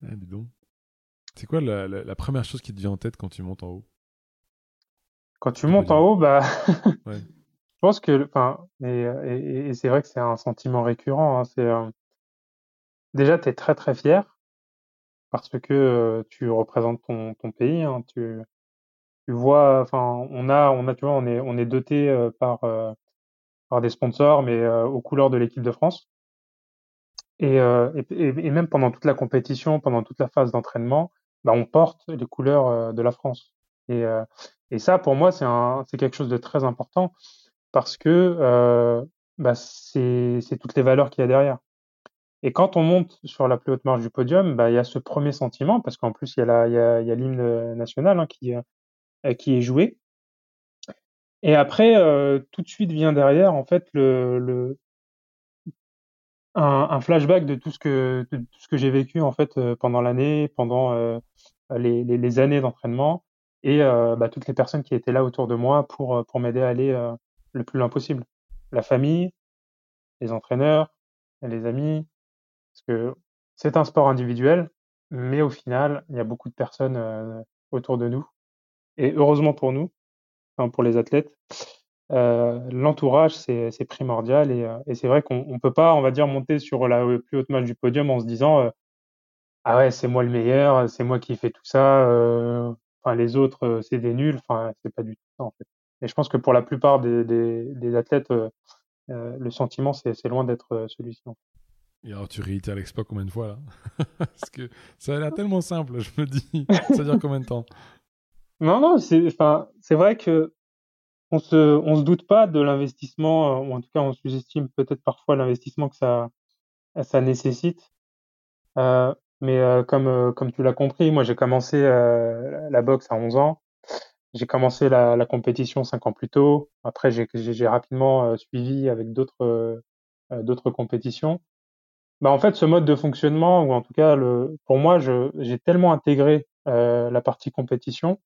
Ah, dis donc. C'est quoi la, la, première chose qui te vient en tête quand tu montes en haut? Quand tu montes en haut, bah, Je pense que, enfin, et, c'est vrai que c'est un sentiment récurrent. Hein, c'est euh, déjà, tu es très très fier parce que euh, tu représentes ton, ton pays. Hein, tu, tu vois, enfin, on a, on a, tu vois, on est, on est doté euh, par par des sponsors, mais aux couleurs de l'équipe de France. Et, et, même pendant toute la compétition, pendant toute la phase d'entraînement, bah, on porte les couleurs de la France. Et, et ça, pour moi, c'est quelque chose de très important parce que euh, bah, c'est toutes les valeurs qu'il y a derrière. Et quand on monte sur la plus haute marge du podium, bah, il y a ce premier sentiment, parce qu'en plus, il y a l'hymne national hein, qui, euh, qui est joué. Et après, euh, tout de suite vient derrière, en fait, le, le un, flashback de tout ce que, de tout ce que j'ai vécu, en fait, euh, pendant l'année, pendant euh, les, les, les, années d'entraînement, et euh, bah, toutes les personnes qui étaient là autour de moi pour, pour m'aider à aller le plus loin possible. La famille, les entraîneurs, les amis, parce que c'est un sport individuel, mais au final, il y a beaucoup de personnes euh, autour de nous. Et heureusement pour nous, enfin pour les athlètes, euh, l'entourage, c'est primordial. Et, euh, et c'est vrai qu'on ne peut pas, on va dire, monter sur la plus haute marche du podium en se disant euh, Ah ouais, c'est moi le meilleur, c'est moi qui fais tout ça, euh, enfin les autres, c'est des nuls. Enfin, c'est pas du tout ça en fait. Et je pense que pour la plupart des, des, athlètes, le sentiment, c'est loin d'être celui-ci. Et alors, tu réitéres l'exploit combien de fois là? Parce que ça a l'air tellement simple, je me dis. Ça dure combien de temps? Non, non, c'est vrai que on se, on se doute pas de l'investissement, ou en tout cas, on sous-estime peut-être parfois l'investissement que ça, ça nécessite. Euh, mais comme, comme tu l'as compris, moi j'ai commencé la boxe à 11 ans. J'ai commencé la, la, compétition cinq ans plus tôt. Après, j'ai rapidement euh, suivi avec d'autres euh, euh, d'autres compétitions. Bah, en fait, ce mode de fonctionnement, ou en tout cas, le, pour moi, j'ai tellement intégré la partie compétition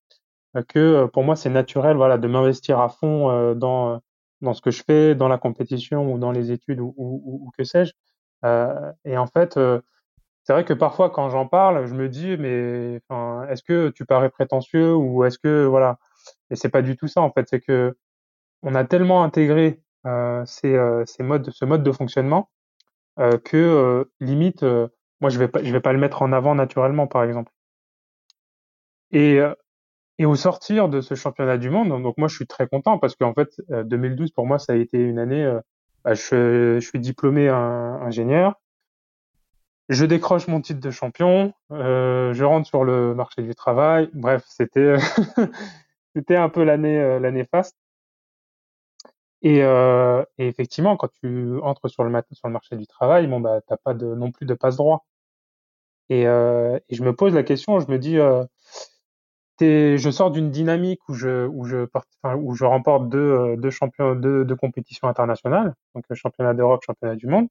que pour moi, c'est naturel, voilà, de m'investir à fond dans dans ce que je fais, dans la compétition ou dans les études ou, ou, ou que sais-je. et en fait, c'est vrai que parfois quand j'en parle, je me dis mais est-ce que tu parais prétentieux ou est-ce que voilà Et c'est pas du tout ça en fait, c'est que on a tellement intégré euh, ces, euh, ces modes, ce mode de fonctionnement euh, que euh, limite, euh, moi je vais pas, je vais pas le mettre en avant naturellement par exemple. Et euh, et au sortir de ce championnat du monde, donc moi je suis très content parce qu'en fait 2012 pour moi ça a été une année. Bah, je, je suis diplômé ingénieur, je décroche mon titre de champion, euh, je rentre sur le marché du travail. Bref, c'était c'était un peu l'année euh, l'année faste. Et, euh, et, effectivement, quand tu entres sur le sur le marché du travail, bon bah t'as pas de non plus de passe droit. Et, euh, et je me pose la question, je me dis, euh, je sors d'une dynamique où je où je où je remporte deux euh, deux champions deux, deux compétitions internationales, donc le championnat d'Europe, championnat du monde.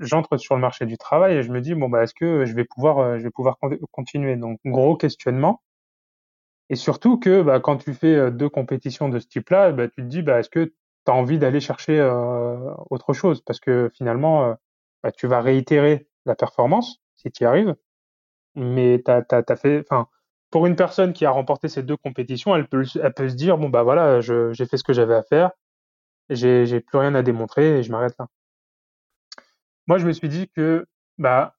J'entre sur le marché du travail et je me dis bon bah est-ce que je vais pouvoir euh, je vais pouvoir continuer? Donc gros questionnement. Et surtout que bah, quand tu fais euh, deux compétitions de ce type-là bah, tu te dis bah est-ce que tu as envie d'aller chercher euh, autre chose? Parce que finalement bah, tu vas réitérer la performance si tu y arrives. Mais tu as, fait enfin pour une personne qui a remporté ces deux compétitions elle peut elle peut se dire bon bah voilà j'ai fait ce que j'avais à faire j'ai plus rien à démontrer et je m'arrête là moi, je me suis dit que, bah,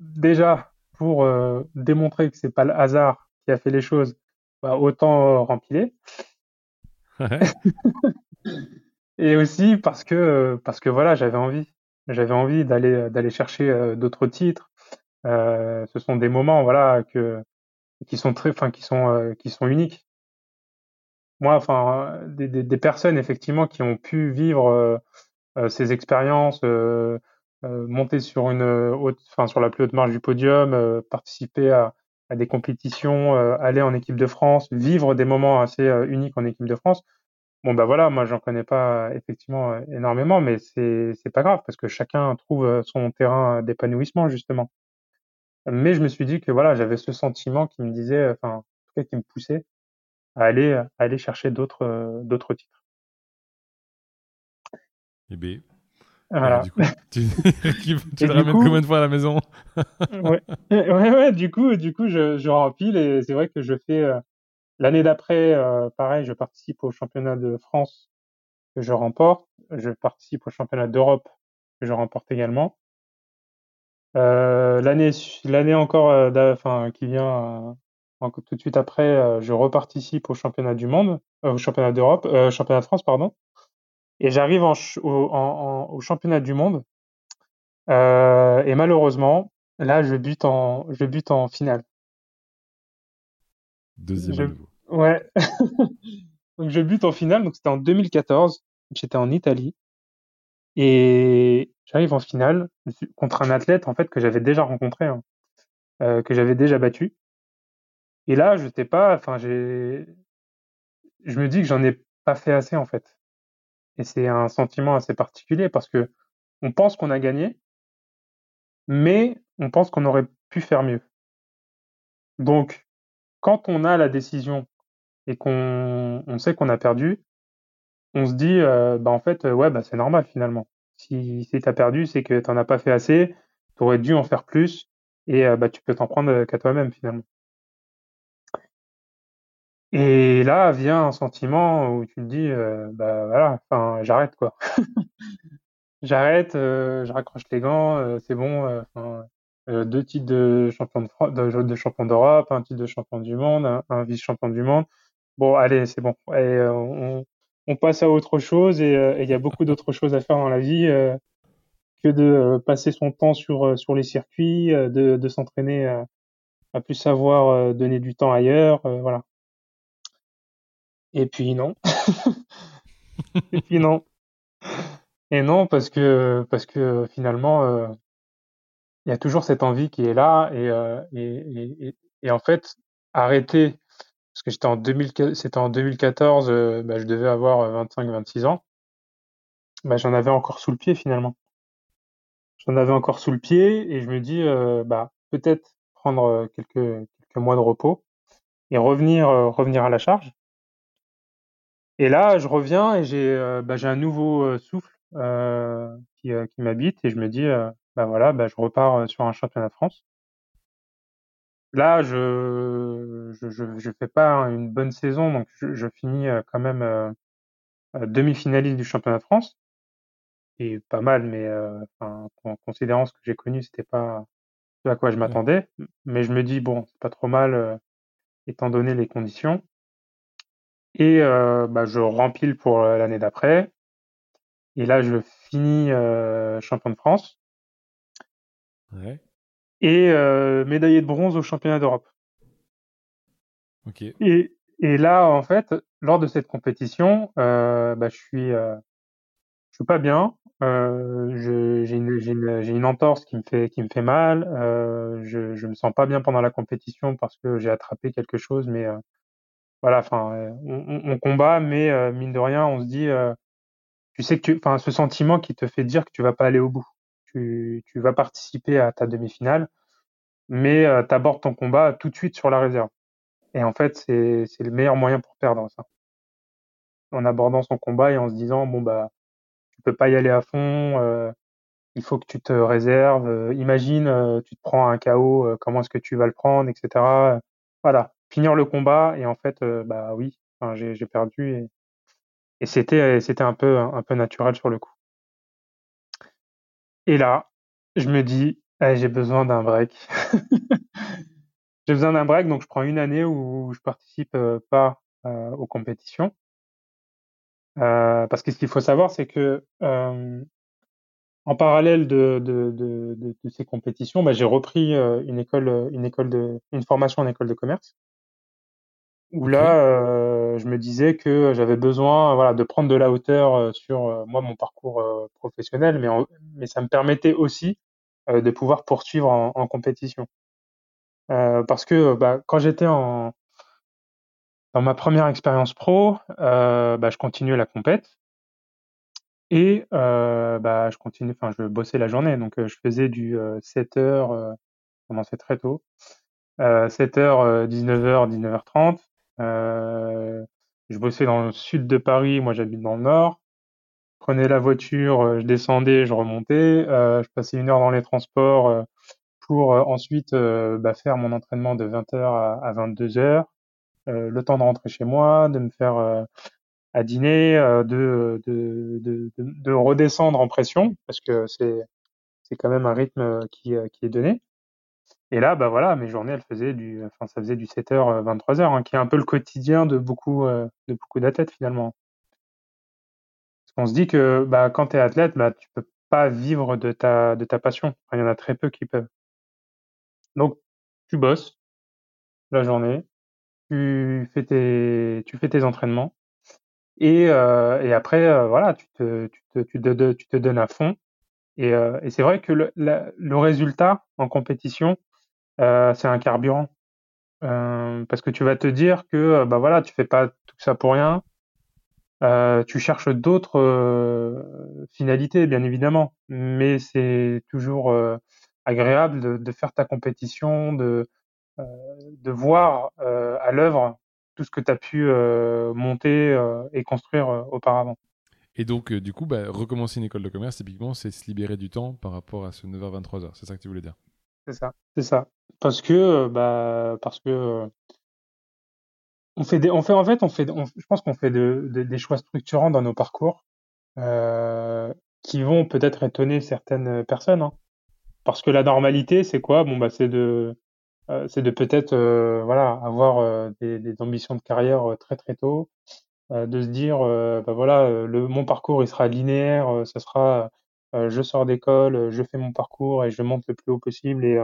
déjà, pour euh, démontrer que c'est pas le hasard qui a fait les choses, bah, autant euh, rempiler. Et aussi parce que, parce que voilà, j'avais envie. J'avais envie d'aller d'aller chercher euh, d'autres titres. Euh, ce sont des moments, voilà, que qui sont très, enfin, qui sont euh, qui sont uniques. Moi, enfin, des, des, des, personnes effectivement qui ont pu vivre ces expériences euh, monter sur une euh, haute, enfin sur la plus haute marge du podium, euh, participer à, à, des compétitions, aller en équipe de France, vivre des moments assez uniques en équipe de France. Bon bah voilà, moi j'en connais pas effectivement énormément, mais c'est c'est pas grave parce que chacun trouve son terrain d'épanouissement justement. Mais je me suis dit que voilà, j'avais ce sentiment qui me disait, enfin, en tout cas qui me poussait à aller à aller chercher d'autres d'autres titres. Eh bien, voilà. du coup, tu, tu le ramènes combien de fois à la maison? Ouais. ouais, ouais, du coup, du coup je, je rempile et c'est vrai que je fais euh, l'année d'après, euh, pareil, je participe au championnat de France que je remporte. Je participe au championnat d'Europe que je remporte également. Euh, l'année l'année encore euh, enfin qui vient euh, tout de suite après, je reparticipe au championnat du monde, au championnat d'Europe, championnat de France pardon. Et j'arrive en, au, au championnat du monde. et malheureusement, là, je bute en, je bute en finale. Deuxième Ouais. donc je bute en finale, donc c'était en 2014. J'étais en Italie. Et j'arrive en finale contre un athlète en fait que j'avais déjà rencontré, hein, euh, que j'avais déjà battu. Et là, je sais pas, enfin j'ai, je me dis que j'en ai pas fait assez en fait. Et c'est un sentiment assez particulier parce que on pense qu'on a gagné, mais on pense qu'on aurait pu faire mieux. Donc, quand on a la décision et qu'on on sait qu'on a perdu, on se dit, euh, bah en fait, ouais, bah c'est normal finalement. Si, si tu as perdu, c'est que tu n'en as pas fait assez, tu aurais dû en faire plus, et euh, bah, tu peux t'en prendre qu'à toi-même finalement. Et là vient un sentiment où tu te dis, euh, bah voilà, j'arrête quoi. j'arrête, je raccroche les gants, c'est bon. deux titres de champion de, de, champion d'Europe, un titre de champion du monde, un, vice-champion du monde. Bon, allez, c'est bon. On passe à autre chose euh, et il y a beaucoup d'autres choses à faire dans la vie euh, que de euh, passer son temps sur sur les circuits, de, de s'entraîner à plus savoir donner du temps ailleurs, voilà. Et puis non. et puis non. Et non parce que parce que finalement il y a toujours cette envie qui est là et, et, et, et en fait arrêter parce que j'étais en 2000, c'était en 2014, euh, bah, je devais avoir 25-26 euh, ans. Bah, j'en avais encore sous le pied finalement. J'en avais encore sous le pied et je me dis, euh, bah, peut-être prendre quelques, quelques mois de repos et revenir, revenir à la charge. Et là, je reviens et j'ai, bah, j'ai un nouveau souffle qui, qui m'habite et je me dis, bah voilà, bah, je repars sur un championnat de France. Là, je je, je, je fais pas une bonne saison, donc je, je finis euh, quand même euh, demi-finaliste du championnat de France. Et pas mal, mais euh, en considérant ce que j'ai connu, c'était pas ce à quoi je m'attendais. Mais je me dis bon, c'est pas trop mal euh, étant donné les conditions. Et euh, bah, je rempile pour l'année d'après. Et là, je finis champion de France. Ouais et euh, médaillé de bronze au championnat d'Europe. Ok. Et, et là, en fait, lors de cette compétition, euh, bah, je suis, euh, je suis pas bien. Euh, j'ai une, une, une, entorse qui me fait, qui me fait mal. Euh, je, je me sens pas bien pendant la compétition parce que j'ai attrapé quelque chose, mais euh, voilà. Enfin, on, on, combat, mais mine de rien, on se dit, tu sais que enfin, ce sentiment qui te fait dire que tu vas pas aller au bout tu, vas participer à ta demi-finale, mais euh, tu ton combat tout de suite sur la réserve. Et en fait, c'est le meilleur moyen pour perdre ça. En abordant son combat et en se disant bon bah tu peux pas y aller à fond, euh, il faut que tu te réserves. Euh, imagine, euh, tu te prends un KO, comment est-ce que tu vas le prendre, etc. Voilà, finir le combat et en fait, bah oui, j'ai perdu et, et c'était c'était un peu un peu naturel sur le coup. Et là, je me dis, eh, j'ai besoin d'un break. j'ai besoin d'un break, donc je prends une année où je participe euh, pas euh, aux compétitions. Euh, parce que ce qu'il faut savoir, c'est que en parallèle de, de, de, de, ces compétitions, bah, j'ai repris une école, une école de, une formation en école de commerce où là, je me disais que j'avais besoin, voilà, de prendre de la hauteur euh, sur euh, moi mon parcours professionnel, mais mais ça me permettait aussi de pouvoir poursuivre en, compétition. parce que bah, quand j'étais en dans ma première expérience pro, bah, je continuais la compète et bah, je enfin, je bossais la journée, donc je faisais du 7 heures, euh, commençais très tôt, 7 heures, 19 h 19h30. Euh, je bossais dans le sud de Paris, moi j'habite dans le nord. Je prenais la voiture, euh, je descendais, je remontais. Euh, je passais une heure dans les transports pour ensuite bah, faire mon entraînement de 20h à, 22h. le temps de rentrer chez moi, de me faire à dîner, de, de, de, de, redescendre en pression parce que c'est quand même un rythme qui est donné. Et là, bah voilà, mes journées, elles faisaient du, enfin, ça faisait du 7h, 23h, hein, qui est un peu le quotidien de beaucoup, de beaucoup d'athlètes finalement. Parce qu'on se dit que bah, quand tu es athlète, bah, tu peux pas vivre de ta, de ta passion. il y en a très peu qui peuvent. Donc, tu bosses la journée, tu fais tes, tu fais tes entraînements, et, euh, et après, euh, voilà, tu te, tu, te, tu, te, tu te donnes à fond. Et, euh, et c'est vrai que le, le, résultat en compétition, euh, c'est un carburant. Euh, parce que tu vas te dire que bah voilà, tu fais pas tout ça pour rien. Euh, tu cherches d'autres euh, finalités, bien évidemment, mais c'est toujours euh, agréable de, faire ta compétition, de, euh, de voir à l'œuvre tout ce que tu as pu monter et construire auparavant. Et donc, du coup, bah, recommencer une école de commerce, typiquement, c'est se libérer du temps par rapport à ce 9h-23h. C'est ça que tu voulais dire? C'est ça, c'est ça. Parce que, bah, parce que on fait des, on fait en fait, on fait, je pense qu'on fait de, des choix structurants dans nos parcours euh, qui vont peut-être étonner certaines personnes, hein. parce que la normalité, c'est quoi? Bon bah c'est de, euh, c'est de peut-être euh, voilà avoir euh, des, ambitions de carrière euh, très très tôt, de se dire bah voilà le mon parcours il sera linéaire, ce sera je sors d'école, je fais mon parcours et je monte le plus haut possible et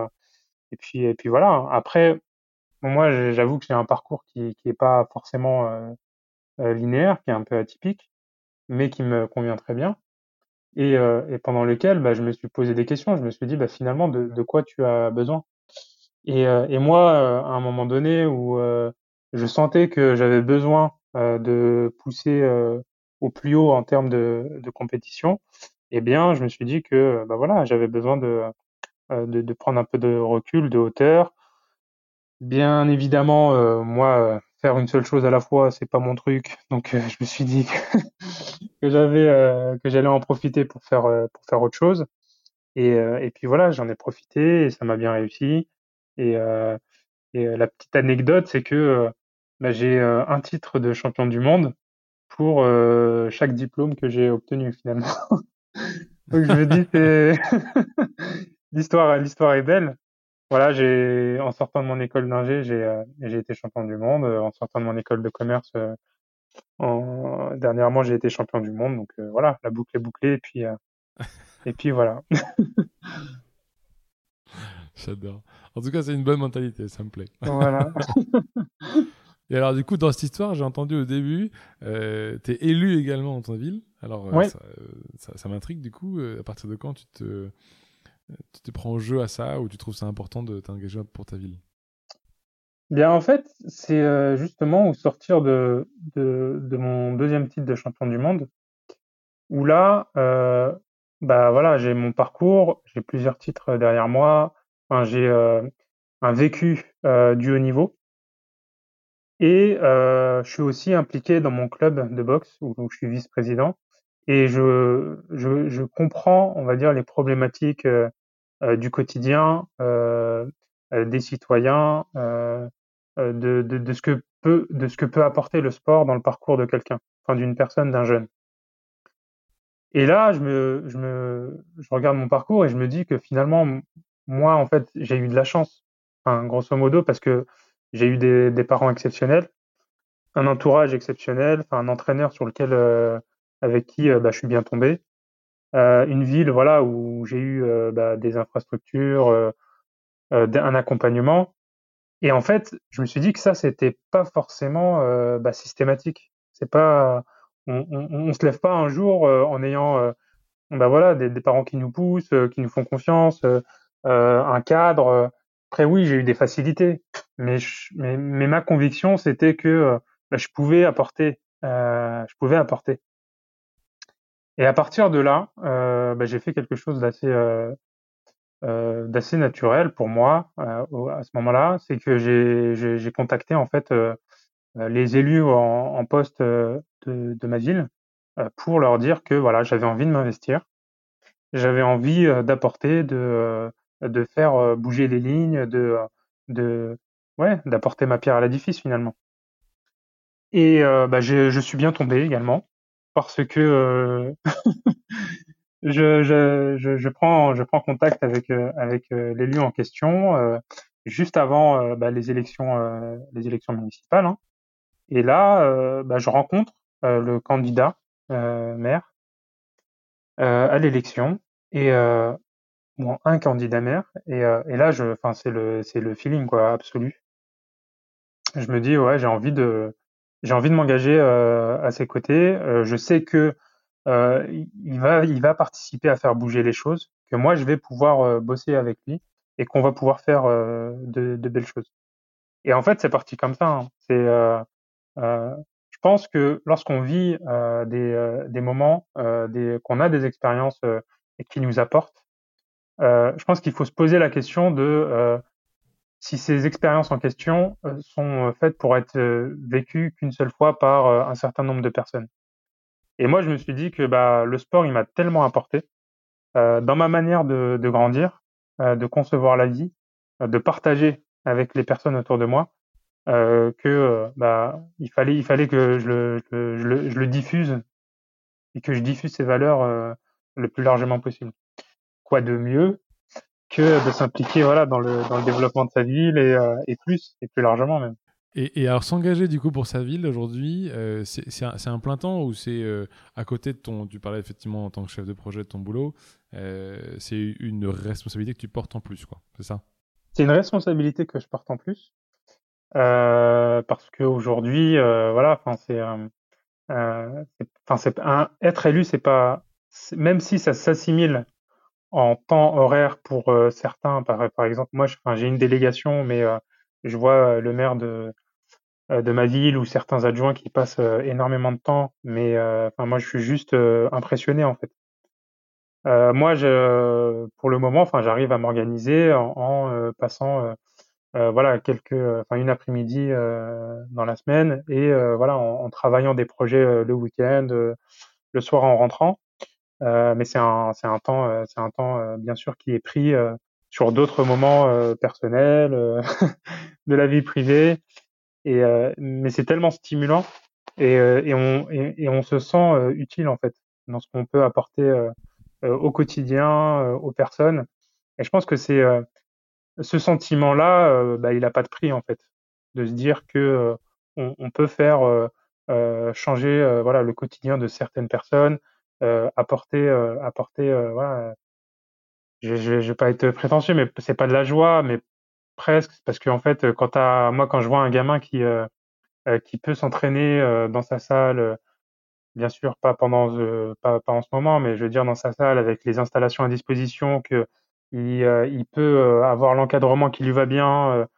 et puis et puis voilà. Après moi, j'avoue que j'ai un parcours qui qui est pas forcément euh, euh, linéaire, qui est un peu atypique, mais qui me convient très bien et, euh, et pendant lequel bah, je me suis posé des questions. Je me suis dit bah, finalement de, de quoi tu as besoin? Et, et moi, à un moment donné où je sentais que j'avais besoin de pousser au plus haut en termes de, de compétition, eh bien, je me suis dit que bah voilà, j'avais besoin de, de, de prendre un peu de recul, de hauteur, Bien évidemment, euh, moi, euh, faire une seule chose à la fois, c'est pas mon truc. Donc, euh, je me suis dit que, j'avais, que j'allais en profiter pour faire, pour faire autre chose. Et, et puis voilà, j'en ai profité et ça m'a bien réussi. Et, et la petite anecdote, c'est que bah, j'ai un titre de champion du monde pour chaque diplôme que j'ai obtenu finalement. Donc je me dis, c'est l'histoire, l'histoire est belle. Voilà, j'ai en sortant de mon école d'ingé, j'ai euh, j'ai été champion du monde. Euh, en sortant de mon école de commerce, euh, en... dernièrement, j'ai été champion du monde. Donc voilà, la boucle est bouclée et puis et puis voilà. J'adore. En tout cas, c'est une bonne mentalité, ça me plaît. Voilà. et alors, du coup, dans cette histoire, j'ai entendu au début, euh, tu es élu également dans ta ville. Alors, ça, ça, ça m'intrigue, du coup, à partir de quand tu te, tu te prends au jeu à ça ou tu trouves ça important de t'engager pour ta ville? Bien, en fait, c'est euh, justement au sortir de, de, de, mon deuxième titre de champion du monde, où là, euh, bah voilà, j'ai mon parcours, j'ai plusieurs titres derrière moi, enfin, j'ai euh, un vécu euh, du haut niveau, et euh, je suis aussi impliqué dans mon club de boxe où, où je suis vice-président, et je, je, je, comprends, on va dire, les problématiques euh, euh, du quotidien euh, des citoyens, de, de, de, ce que peut, de ce que peut apporter le sport dans le parcours de quelqu'un, enfin d'une personne, d'un jeune. Et là, je me, je me, je regarde mon parcours et je me dis que finalement, moi, en fait, j'ai eu de la chance, enfin, grosso modo, parce que j'ai eu des, des, parents exceptionnels, un entourage exceptionnel, enfin, un entraîneur sur lequel, euh, avec qui bah, je suis bien tombé, euh, une ville voilà où j'ai eu euh, bah, des infrastructures, euh, un accompagnement. Et en fait, je me suis dit que ça c'était pas forcément bah, systématique. C'est pas on, on, se lève pas un jour en ayant bah voilà des, parents qui nous poussent, qui nous font confiance, un cadre. Après oui, j'ai eu des facilités, mais, mais, ma conviction c'était que je pouvais apporter, je pouvais apporter. Et à partir de là, euh, bah, j'ai fait quelque chose d'assez euh, euh, d'assez naturel pour moi euh, à ce moment-là, c'est que j'ai, contacté en fait euh, les élus en, en poste de, de, ma ville pour leur dire que voilà, j'avais envie de m'investir, j'avais envie d'apporter, de de faire bouger les lignes, de de ouais, d'apporter ma pierre à l'édifice finalement. Et bah, je suis bien tombé également parce que je, je, je, je, prends, je prends contact avec, avec l'élu en question juste avant bah, les élections, les élections municipales. Hein. Et là, bah, je rencontre le candidat maire à l'élection et bon, un candidat maire et, et là, je, enfin, c'est le, c'est le feeling quoi, absolu. Je me dis ouais, j'ai envie de, j'ai envie de m'engager à ses côtés. je sais que il va, il va participer à faire bouger les choses, que moi je vais pouvoir bosser avec lui et qu'on va pouvoir faire de, de, belles choses. Et en fait, c'est parti comme ça. Hein. C'est, je pense que lorsqu'on vit des, des moments, des, qu'on a des expériences qui nous apportent, je pense qu'il faut se poser la question de si ces expériences en question sont faites pour être vécues qu'une seule fois par un certain nombre de personnes. Et moi, je me suis dit que bah, le sport, il m'a tellement apporté dans ma manière de, de grandir, de concevoir la vie, de partager avec les personnes autour de moi, euh, que bah, il fallait, il fallait que je le, je, le, je le diffuse et que je diffuse ces valeurs le plus largement possible. Quoi de mieux que de s'impliquer voilà dans le dans le développement de sa ville et, euh, et plus et plus largement même. Et, et alors s'engager du coup pour sa ville aujourd'hui, euh, c'est un, un, plein temps ou c'est euh, à côté de ton, tu parlais effectivement en tant que chef de projet de ton boulot, euh, c'est une responsabilité que tu portes en plus quoi, c'est ça? C'est une responsabilité que je porte en plus parce qu'aujourd'hui voilà, enfin c'est enfin c'est être élu c'est pas même si ça s'assimile en temps horaire pour euh, certains. Par, par exemple, moi, j'ai une délégation, mais euh, je vois euh, le maire de, de ma ville ou certains adjoints qui passent énormément de temps, mais moi, je suis juste impressionné en fait. moi, je, pour le moment, enfin, j'arrive à m'organiser en, passant, voilà, quelques, une après-midi dans la semaine et voilà, en, en, travaillant des projets le week-end, le soir en rentrant. Euh, mais c'est un, c'est un temps, euh, c'est un temps euh, bien sûr qui est pris sur d'autres moments personnels, de la vie privée. Et mais c'est tellement stimulant et, et on et, on se sent utile en fait dans ce qu'on peut apporter au quotidien aux personnes. Et je pense que c'est ce sentiment-là, bah, il n'a pas de prix en fait, de se dire que on, on, peut faire changer voilà le quotidien de certaines personnes, euh, apporter, euh, apporter, euh, voilà. Je, je, vais pas être prétentieux, mais c'est pas de la joie, mais presque, parce qu'en fait, quand à moi, quand je vois un gamin qui qui peut s'entraîner dans sa salle, bien sûr pas pendant pas, pas, en ce moment, mais je veux dire dans sa salle avec les installations à disposition, que il, il peut avoir l'encadrement qui lui va bien,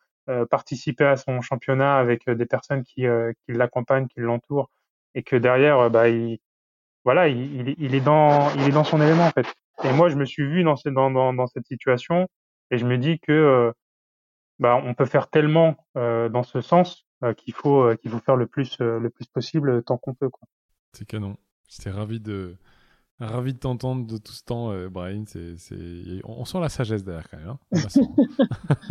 participer à son championnat avec des personnes qui, qui l'accompagnent, qui l'entourent, et que derrière, bah, il, voilà, il, il, est dans, il est dans son élément en fait. Et moi, je me suis vu dans, dans, dans, dans cette situation et je me dis que euh, bah, on peut faire tellement euh, dans ce sens euh, qu'il faut qu'il faut faire le plus le plus possible tant qu'on peut. C'est canon. J'étais ravi de ravi de t'entendre de tout ce temps, Brian. C'est, c'est... On sent la sagesse derrière quand même. Hein on, sent.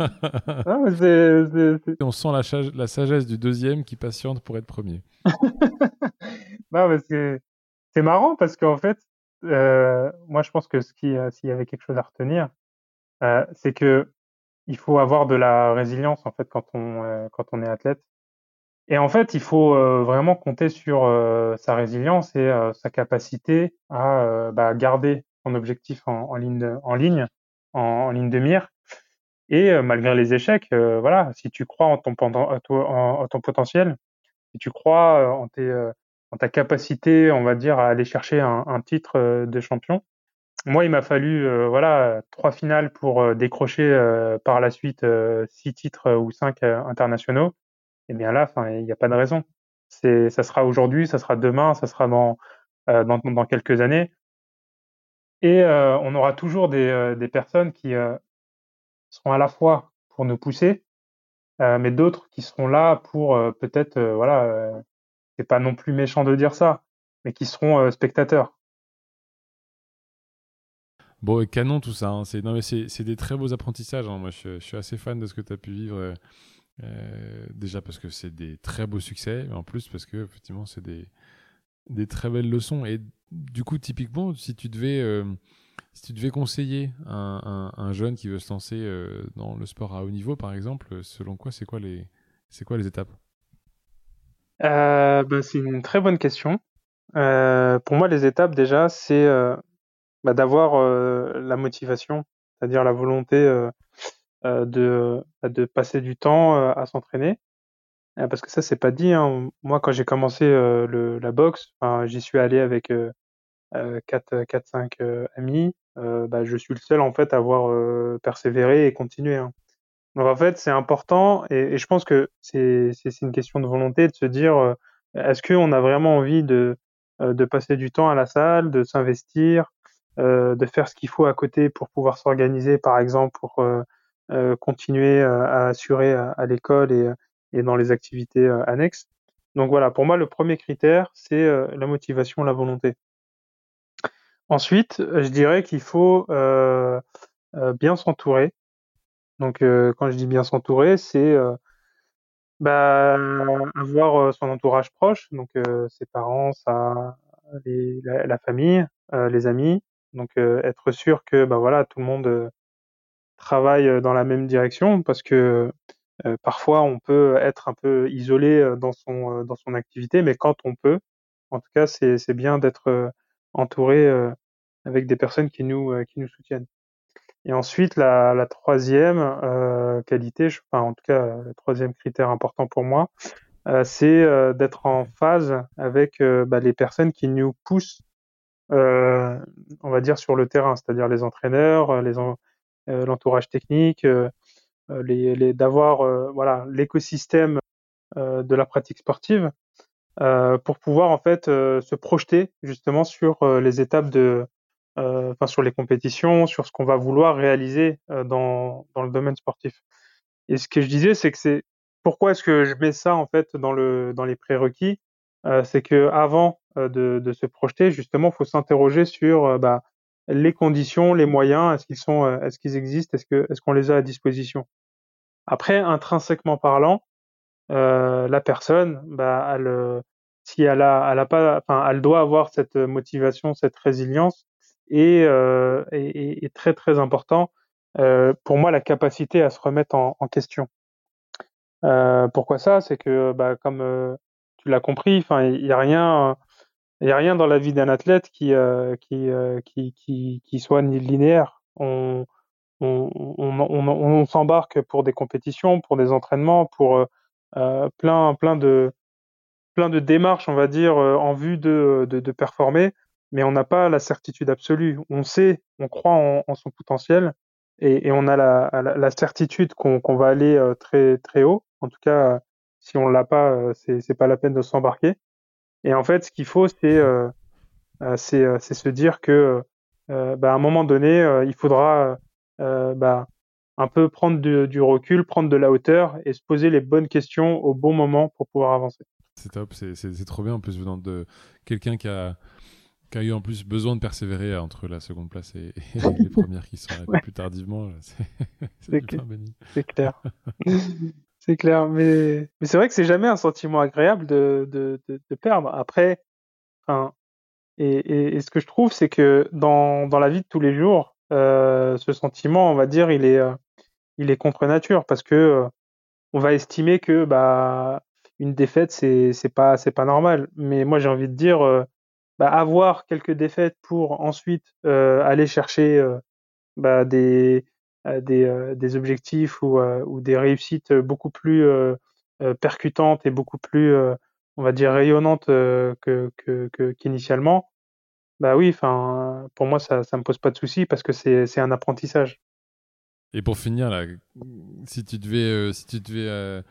ah, c'est, c'est... on sent la, la, sagesse du deuxième qui patiente pour être premier. non, mais c'est marrant parce qu'en fait, euh, moi je pense que ce qui, euh, s'il y avait quelque chose à retenir, euh, c'est que il faut avoir de la résilience en fait quand on quand on est athlète. Et en fait, il faut vraiment compter sur sa résilience et sa capacité à bah, garder son objectif en, ligne de, en ligne de mire. Et malgré les échecs, voilà, si tu crois en ton, en ton potentiel, si tu crois en tes en ta capacité, on va dire, à aller chercher un, un titre euh, de champion. Moi, il m'a fallu euh, voilà trois finales pour euh, décrocher par la suite six titres ou cinq internationaux. Et bien là, il n'y a pas de raison. C'est, ça sera aujourd'hui, ça sera demain, ça sera dans dans, dans, quelques années. Et on aura toujours des, des personnes qui seront à la fois pour nous pousser, mais d'autres qui seront là pour peut-être voilà c'est pas non plus méchant de dire ça, mais qui seront euh, spectateurs. Bon, et canon tout ça. Hein. C'est, des très beaux apprentissages. Hein. Moi, je, suis assez fan de ce que tu as pu vivre euh, déjà parce que c'est des très beaux succès, mais en plus parce que effectivement c'est des, très belles leçons. Et du coup, typiquement, si tu devais, si tu devais conseiller un, un, jeune qui veut se lancer dans le sport à haut niveau, par exemple, selon quoi, c'est quoi les étapes? Bah, C'est une très bonne question. pour moi, les étapes déjà, c'est bah, d'avoir euh, la motivation, c'est-à-dire la volonté euh, euh, de, bah, de passer du temps à s'entraîner. parce que ça, c'est pas dit. Hein. Moi, quand j'ai commencé le, la boxe, j'y suis allé avec euh, 4, 4, 5 amis. bah, je suis le seul en fait à avoir persévéré et continué. Hein. Donc en fait, c'est important et, je pense que c'est une question de volonté de se dire est-ce qu'on a vraiment envie de, de passer du temps à la salle, de s'investir, euh, de faire ce qu'il faut à côté pour pouvoir s'organiser, par exemple, pour euh, euh, continuer à assurer à, l'école et, et, dans les activités annexes? Donc voilà, pour moi, le premier critère, c'est la motivation, la volonté. Ensuite, je dirais qu'il faut euh, bien s'entourer. Donc, euh, quand je dis bien s'entourer, c'est euh, bah, avoir son entourage proche, donc ses parents, sa, les, la, famille, les amis, donc euh, être sûr que bah voilà tout le monde euh, travaille euh, dans la même direction parce que parfois on peut être un peu isolé dans son dans son activité, mais quand on peut, en tout cas c'est c'est bien d'être entouré avec des personnes qui nous qui nous soutiennent. Et ensuite la, la troisième euh, qualité, je, enfin en tout cas le troisième critère important pour moi, euh, c'est d'être en phase avec bah, les personnes qui nous poussent euh, on va dire sur le terrain, c'est-à-dire les entraîneurs, euh, les euh, l'entourage technique, les, les d'avoir voilà l'écosystème de la pratique sportive pour pouvoir en fait se projeter justement sur les étapes de enfin sur les compétitions, sur ce qu'on va vouloir réaliser dans, dans le domaine sportif. Et ce que je disais, c'est que c'est pourquoi est-ce que je mets ça en fait dans le dans les prérequis, c'est que avant euh, de, de, se projeter, justement, faut s'interroger sur euh, bah, les conditions, les moyens, est-ce qu'ils sont, euh, est-ce qu'ils existent, est-ce que, est-ce qu'on les a à disposition? Après, intrinsèquement parlant, euh, la personne, bah, elle, si elle a, elle a pas, enfin, elle doit avoir cette motivation, cette résilience, et, euh, et, et très très important euh, pour moi la capacité à se remettre en, en question. Euh, pourquoi ça? C'est que, bah, comme tu l'as compris, enfin, il n'y a rien il a rien dans la vie d'un athlète qui, euh, qui, euh, qui, qui, qui, soit linéaire. On, on, on, on, s'embarque pour des compétitions, pour des entraînements, pour euh, plein, plein, de, plein de démarches, on va dire, en vue de, de, de performer, mais on n'a pas la certitude absolue. On sait, on croit en, son potentiel, et, on a la, certitude qu'on va aller très, très haut. En tout cas, si on l'a pas, c'est pas la peine de s'embarquer. Et en fait, ce qu'il faut, c'est euh, euh, euh, c'est se dire que bah, à un moment donné, il faudra bah, un peu prendre du recul, prendre de la hauteur et se poser les bonnes questions au bon moment pour pouvoir avancer. C'est top, c'est trop bien en plus venant de quelqu'un qui a, qui a eu en plus besoin de persévérer entre la seconde place et, les premières qui sont arrivées plus tardivement. C'est clair. C'est clair, mais, mais c'est vrai que c'est jamais un sentiment agréable de, de, de, de perdre. Après, et, et, ce que je trouve, c'est que dans, dans la vie de tous les jours, euh, ce sentiment, on va dire, il est, euh, il est contre nature parce que euh, on va estimer que bah une défaite, c'est pas pas normal. Mais moi, j'ai envie de dire, bah, avoir quelques défaites pour ensuite aller chercher bah, des des, euh, des objectifs ou, euh, ou, des réussites beaucoup plus euh, percutantes et beaucoup plus, on va dire, rayonnantes que, qu'initialement, bah oui, enfin, pour moi, ça, ça me pose pas de souci parce que c'est, c'est un apprentissage. Et pour finir, là, si tu devais, si tu devais,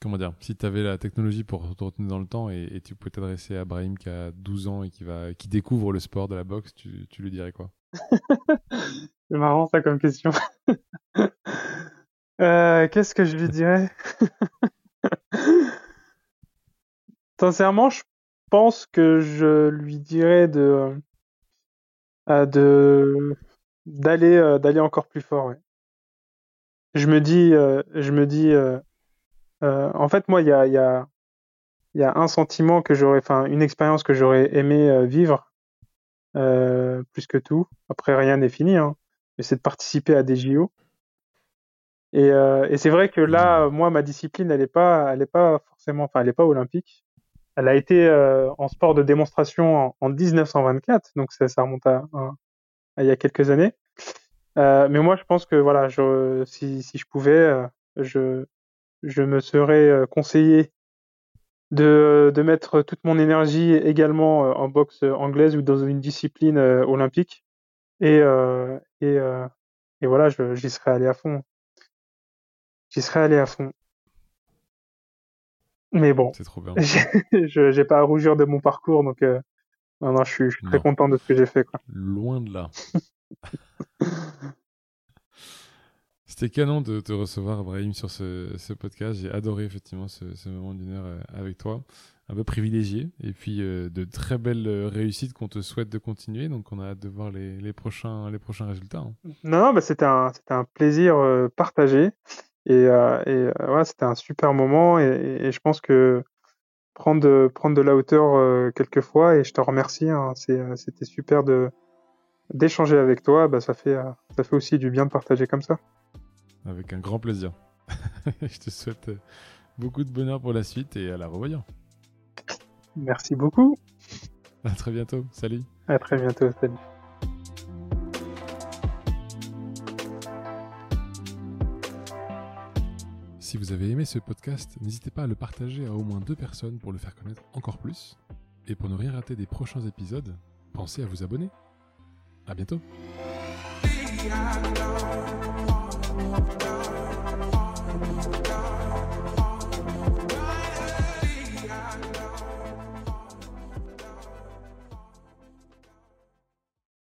comment dire, si tu avais la technologie pour te retenir dans le temps et, tu pouvais t'adresser à Brahim qui a 12 ans et qui va, qui découvre le sport de la boxe, tu, lui dirais quoi? C'est marrant ça comme question. euh, Qu'est-ce que je lui dirais? Sincèrement, je pense que je lui dirais de euh, de d'aller euh, encore plus fort. Je me dis, euh, je me dis, en fait, moi, il y a, y, a, y a, un sentiment que j'aurais, enfin, une expérience que j'aurais aimé vivre plus que tout. Après, rien n'est fini, hein, mais c'est de participer à des JO. Et, et c'est vrai que là, moi, ma discipline, elle n'est pas, elle est pas forcément, enfin, elle n'est pas olympique. Elle a été en sport de démonstration en, 1924, donc ça, ça remonte à, à, il y a quelques années. Euh, mais moi, je pense que voilà, je, si, si, je pouvais, euh, je, je me serais euh, conseillé de, de mettre toute mon énergie également en boxe anglaise ou dans une discipline olympique. Et, et, et voilà, j'y serais allé à fond. J'y serais allé à fond. Mais bon, je j'ai pas à rougir de mon parcours, donc non, non, je suis, je suis très content de ce que j'ai fait. Quoi. Loin de là. C'était canon de te recevoir, Brahim, sur ce, podcast. J'ai adoré effectivement ce, moment d'une heure euh, avec toi. Un peu privilégié. Et puis euh, de très belles euh, réussites qu'on te souhaite de continuer. Donc on a hâte de voir les, prochains, les prochains résultats. Hein. Non, bah, c'était un, plaisir partagé. Et, c'était un super moment. Et, je pense que prendre de, la hauteur quelquefois, et je te remercie. Hein, c'était super de d'échanger avec toi, bah, ça fait aussi du bien de partager comme ça. Avec un grand plaisir. je te souhaite euh, beaucoup de bonheur pour la suite et à la revoyant. Merci beaucoup. À très bientôt. Salut. À très bientôt. Salut. Si vous avez aimé ce podcast, n'hésitez pas à le partager à au moins deux personnes pour le faire connaître encore plus. Et pour ne rien rater des prochains épisodes, pensez à vous abonner. À bientôt.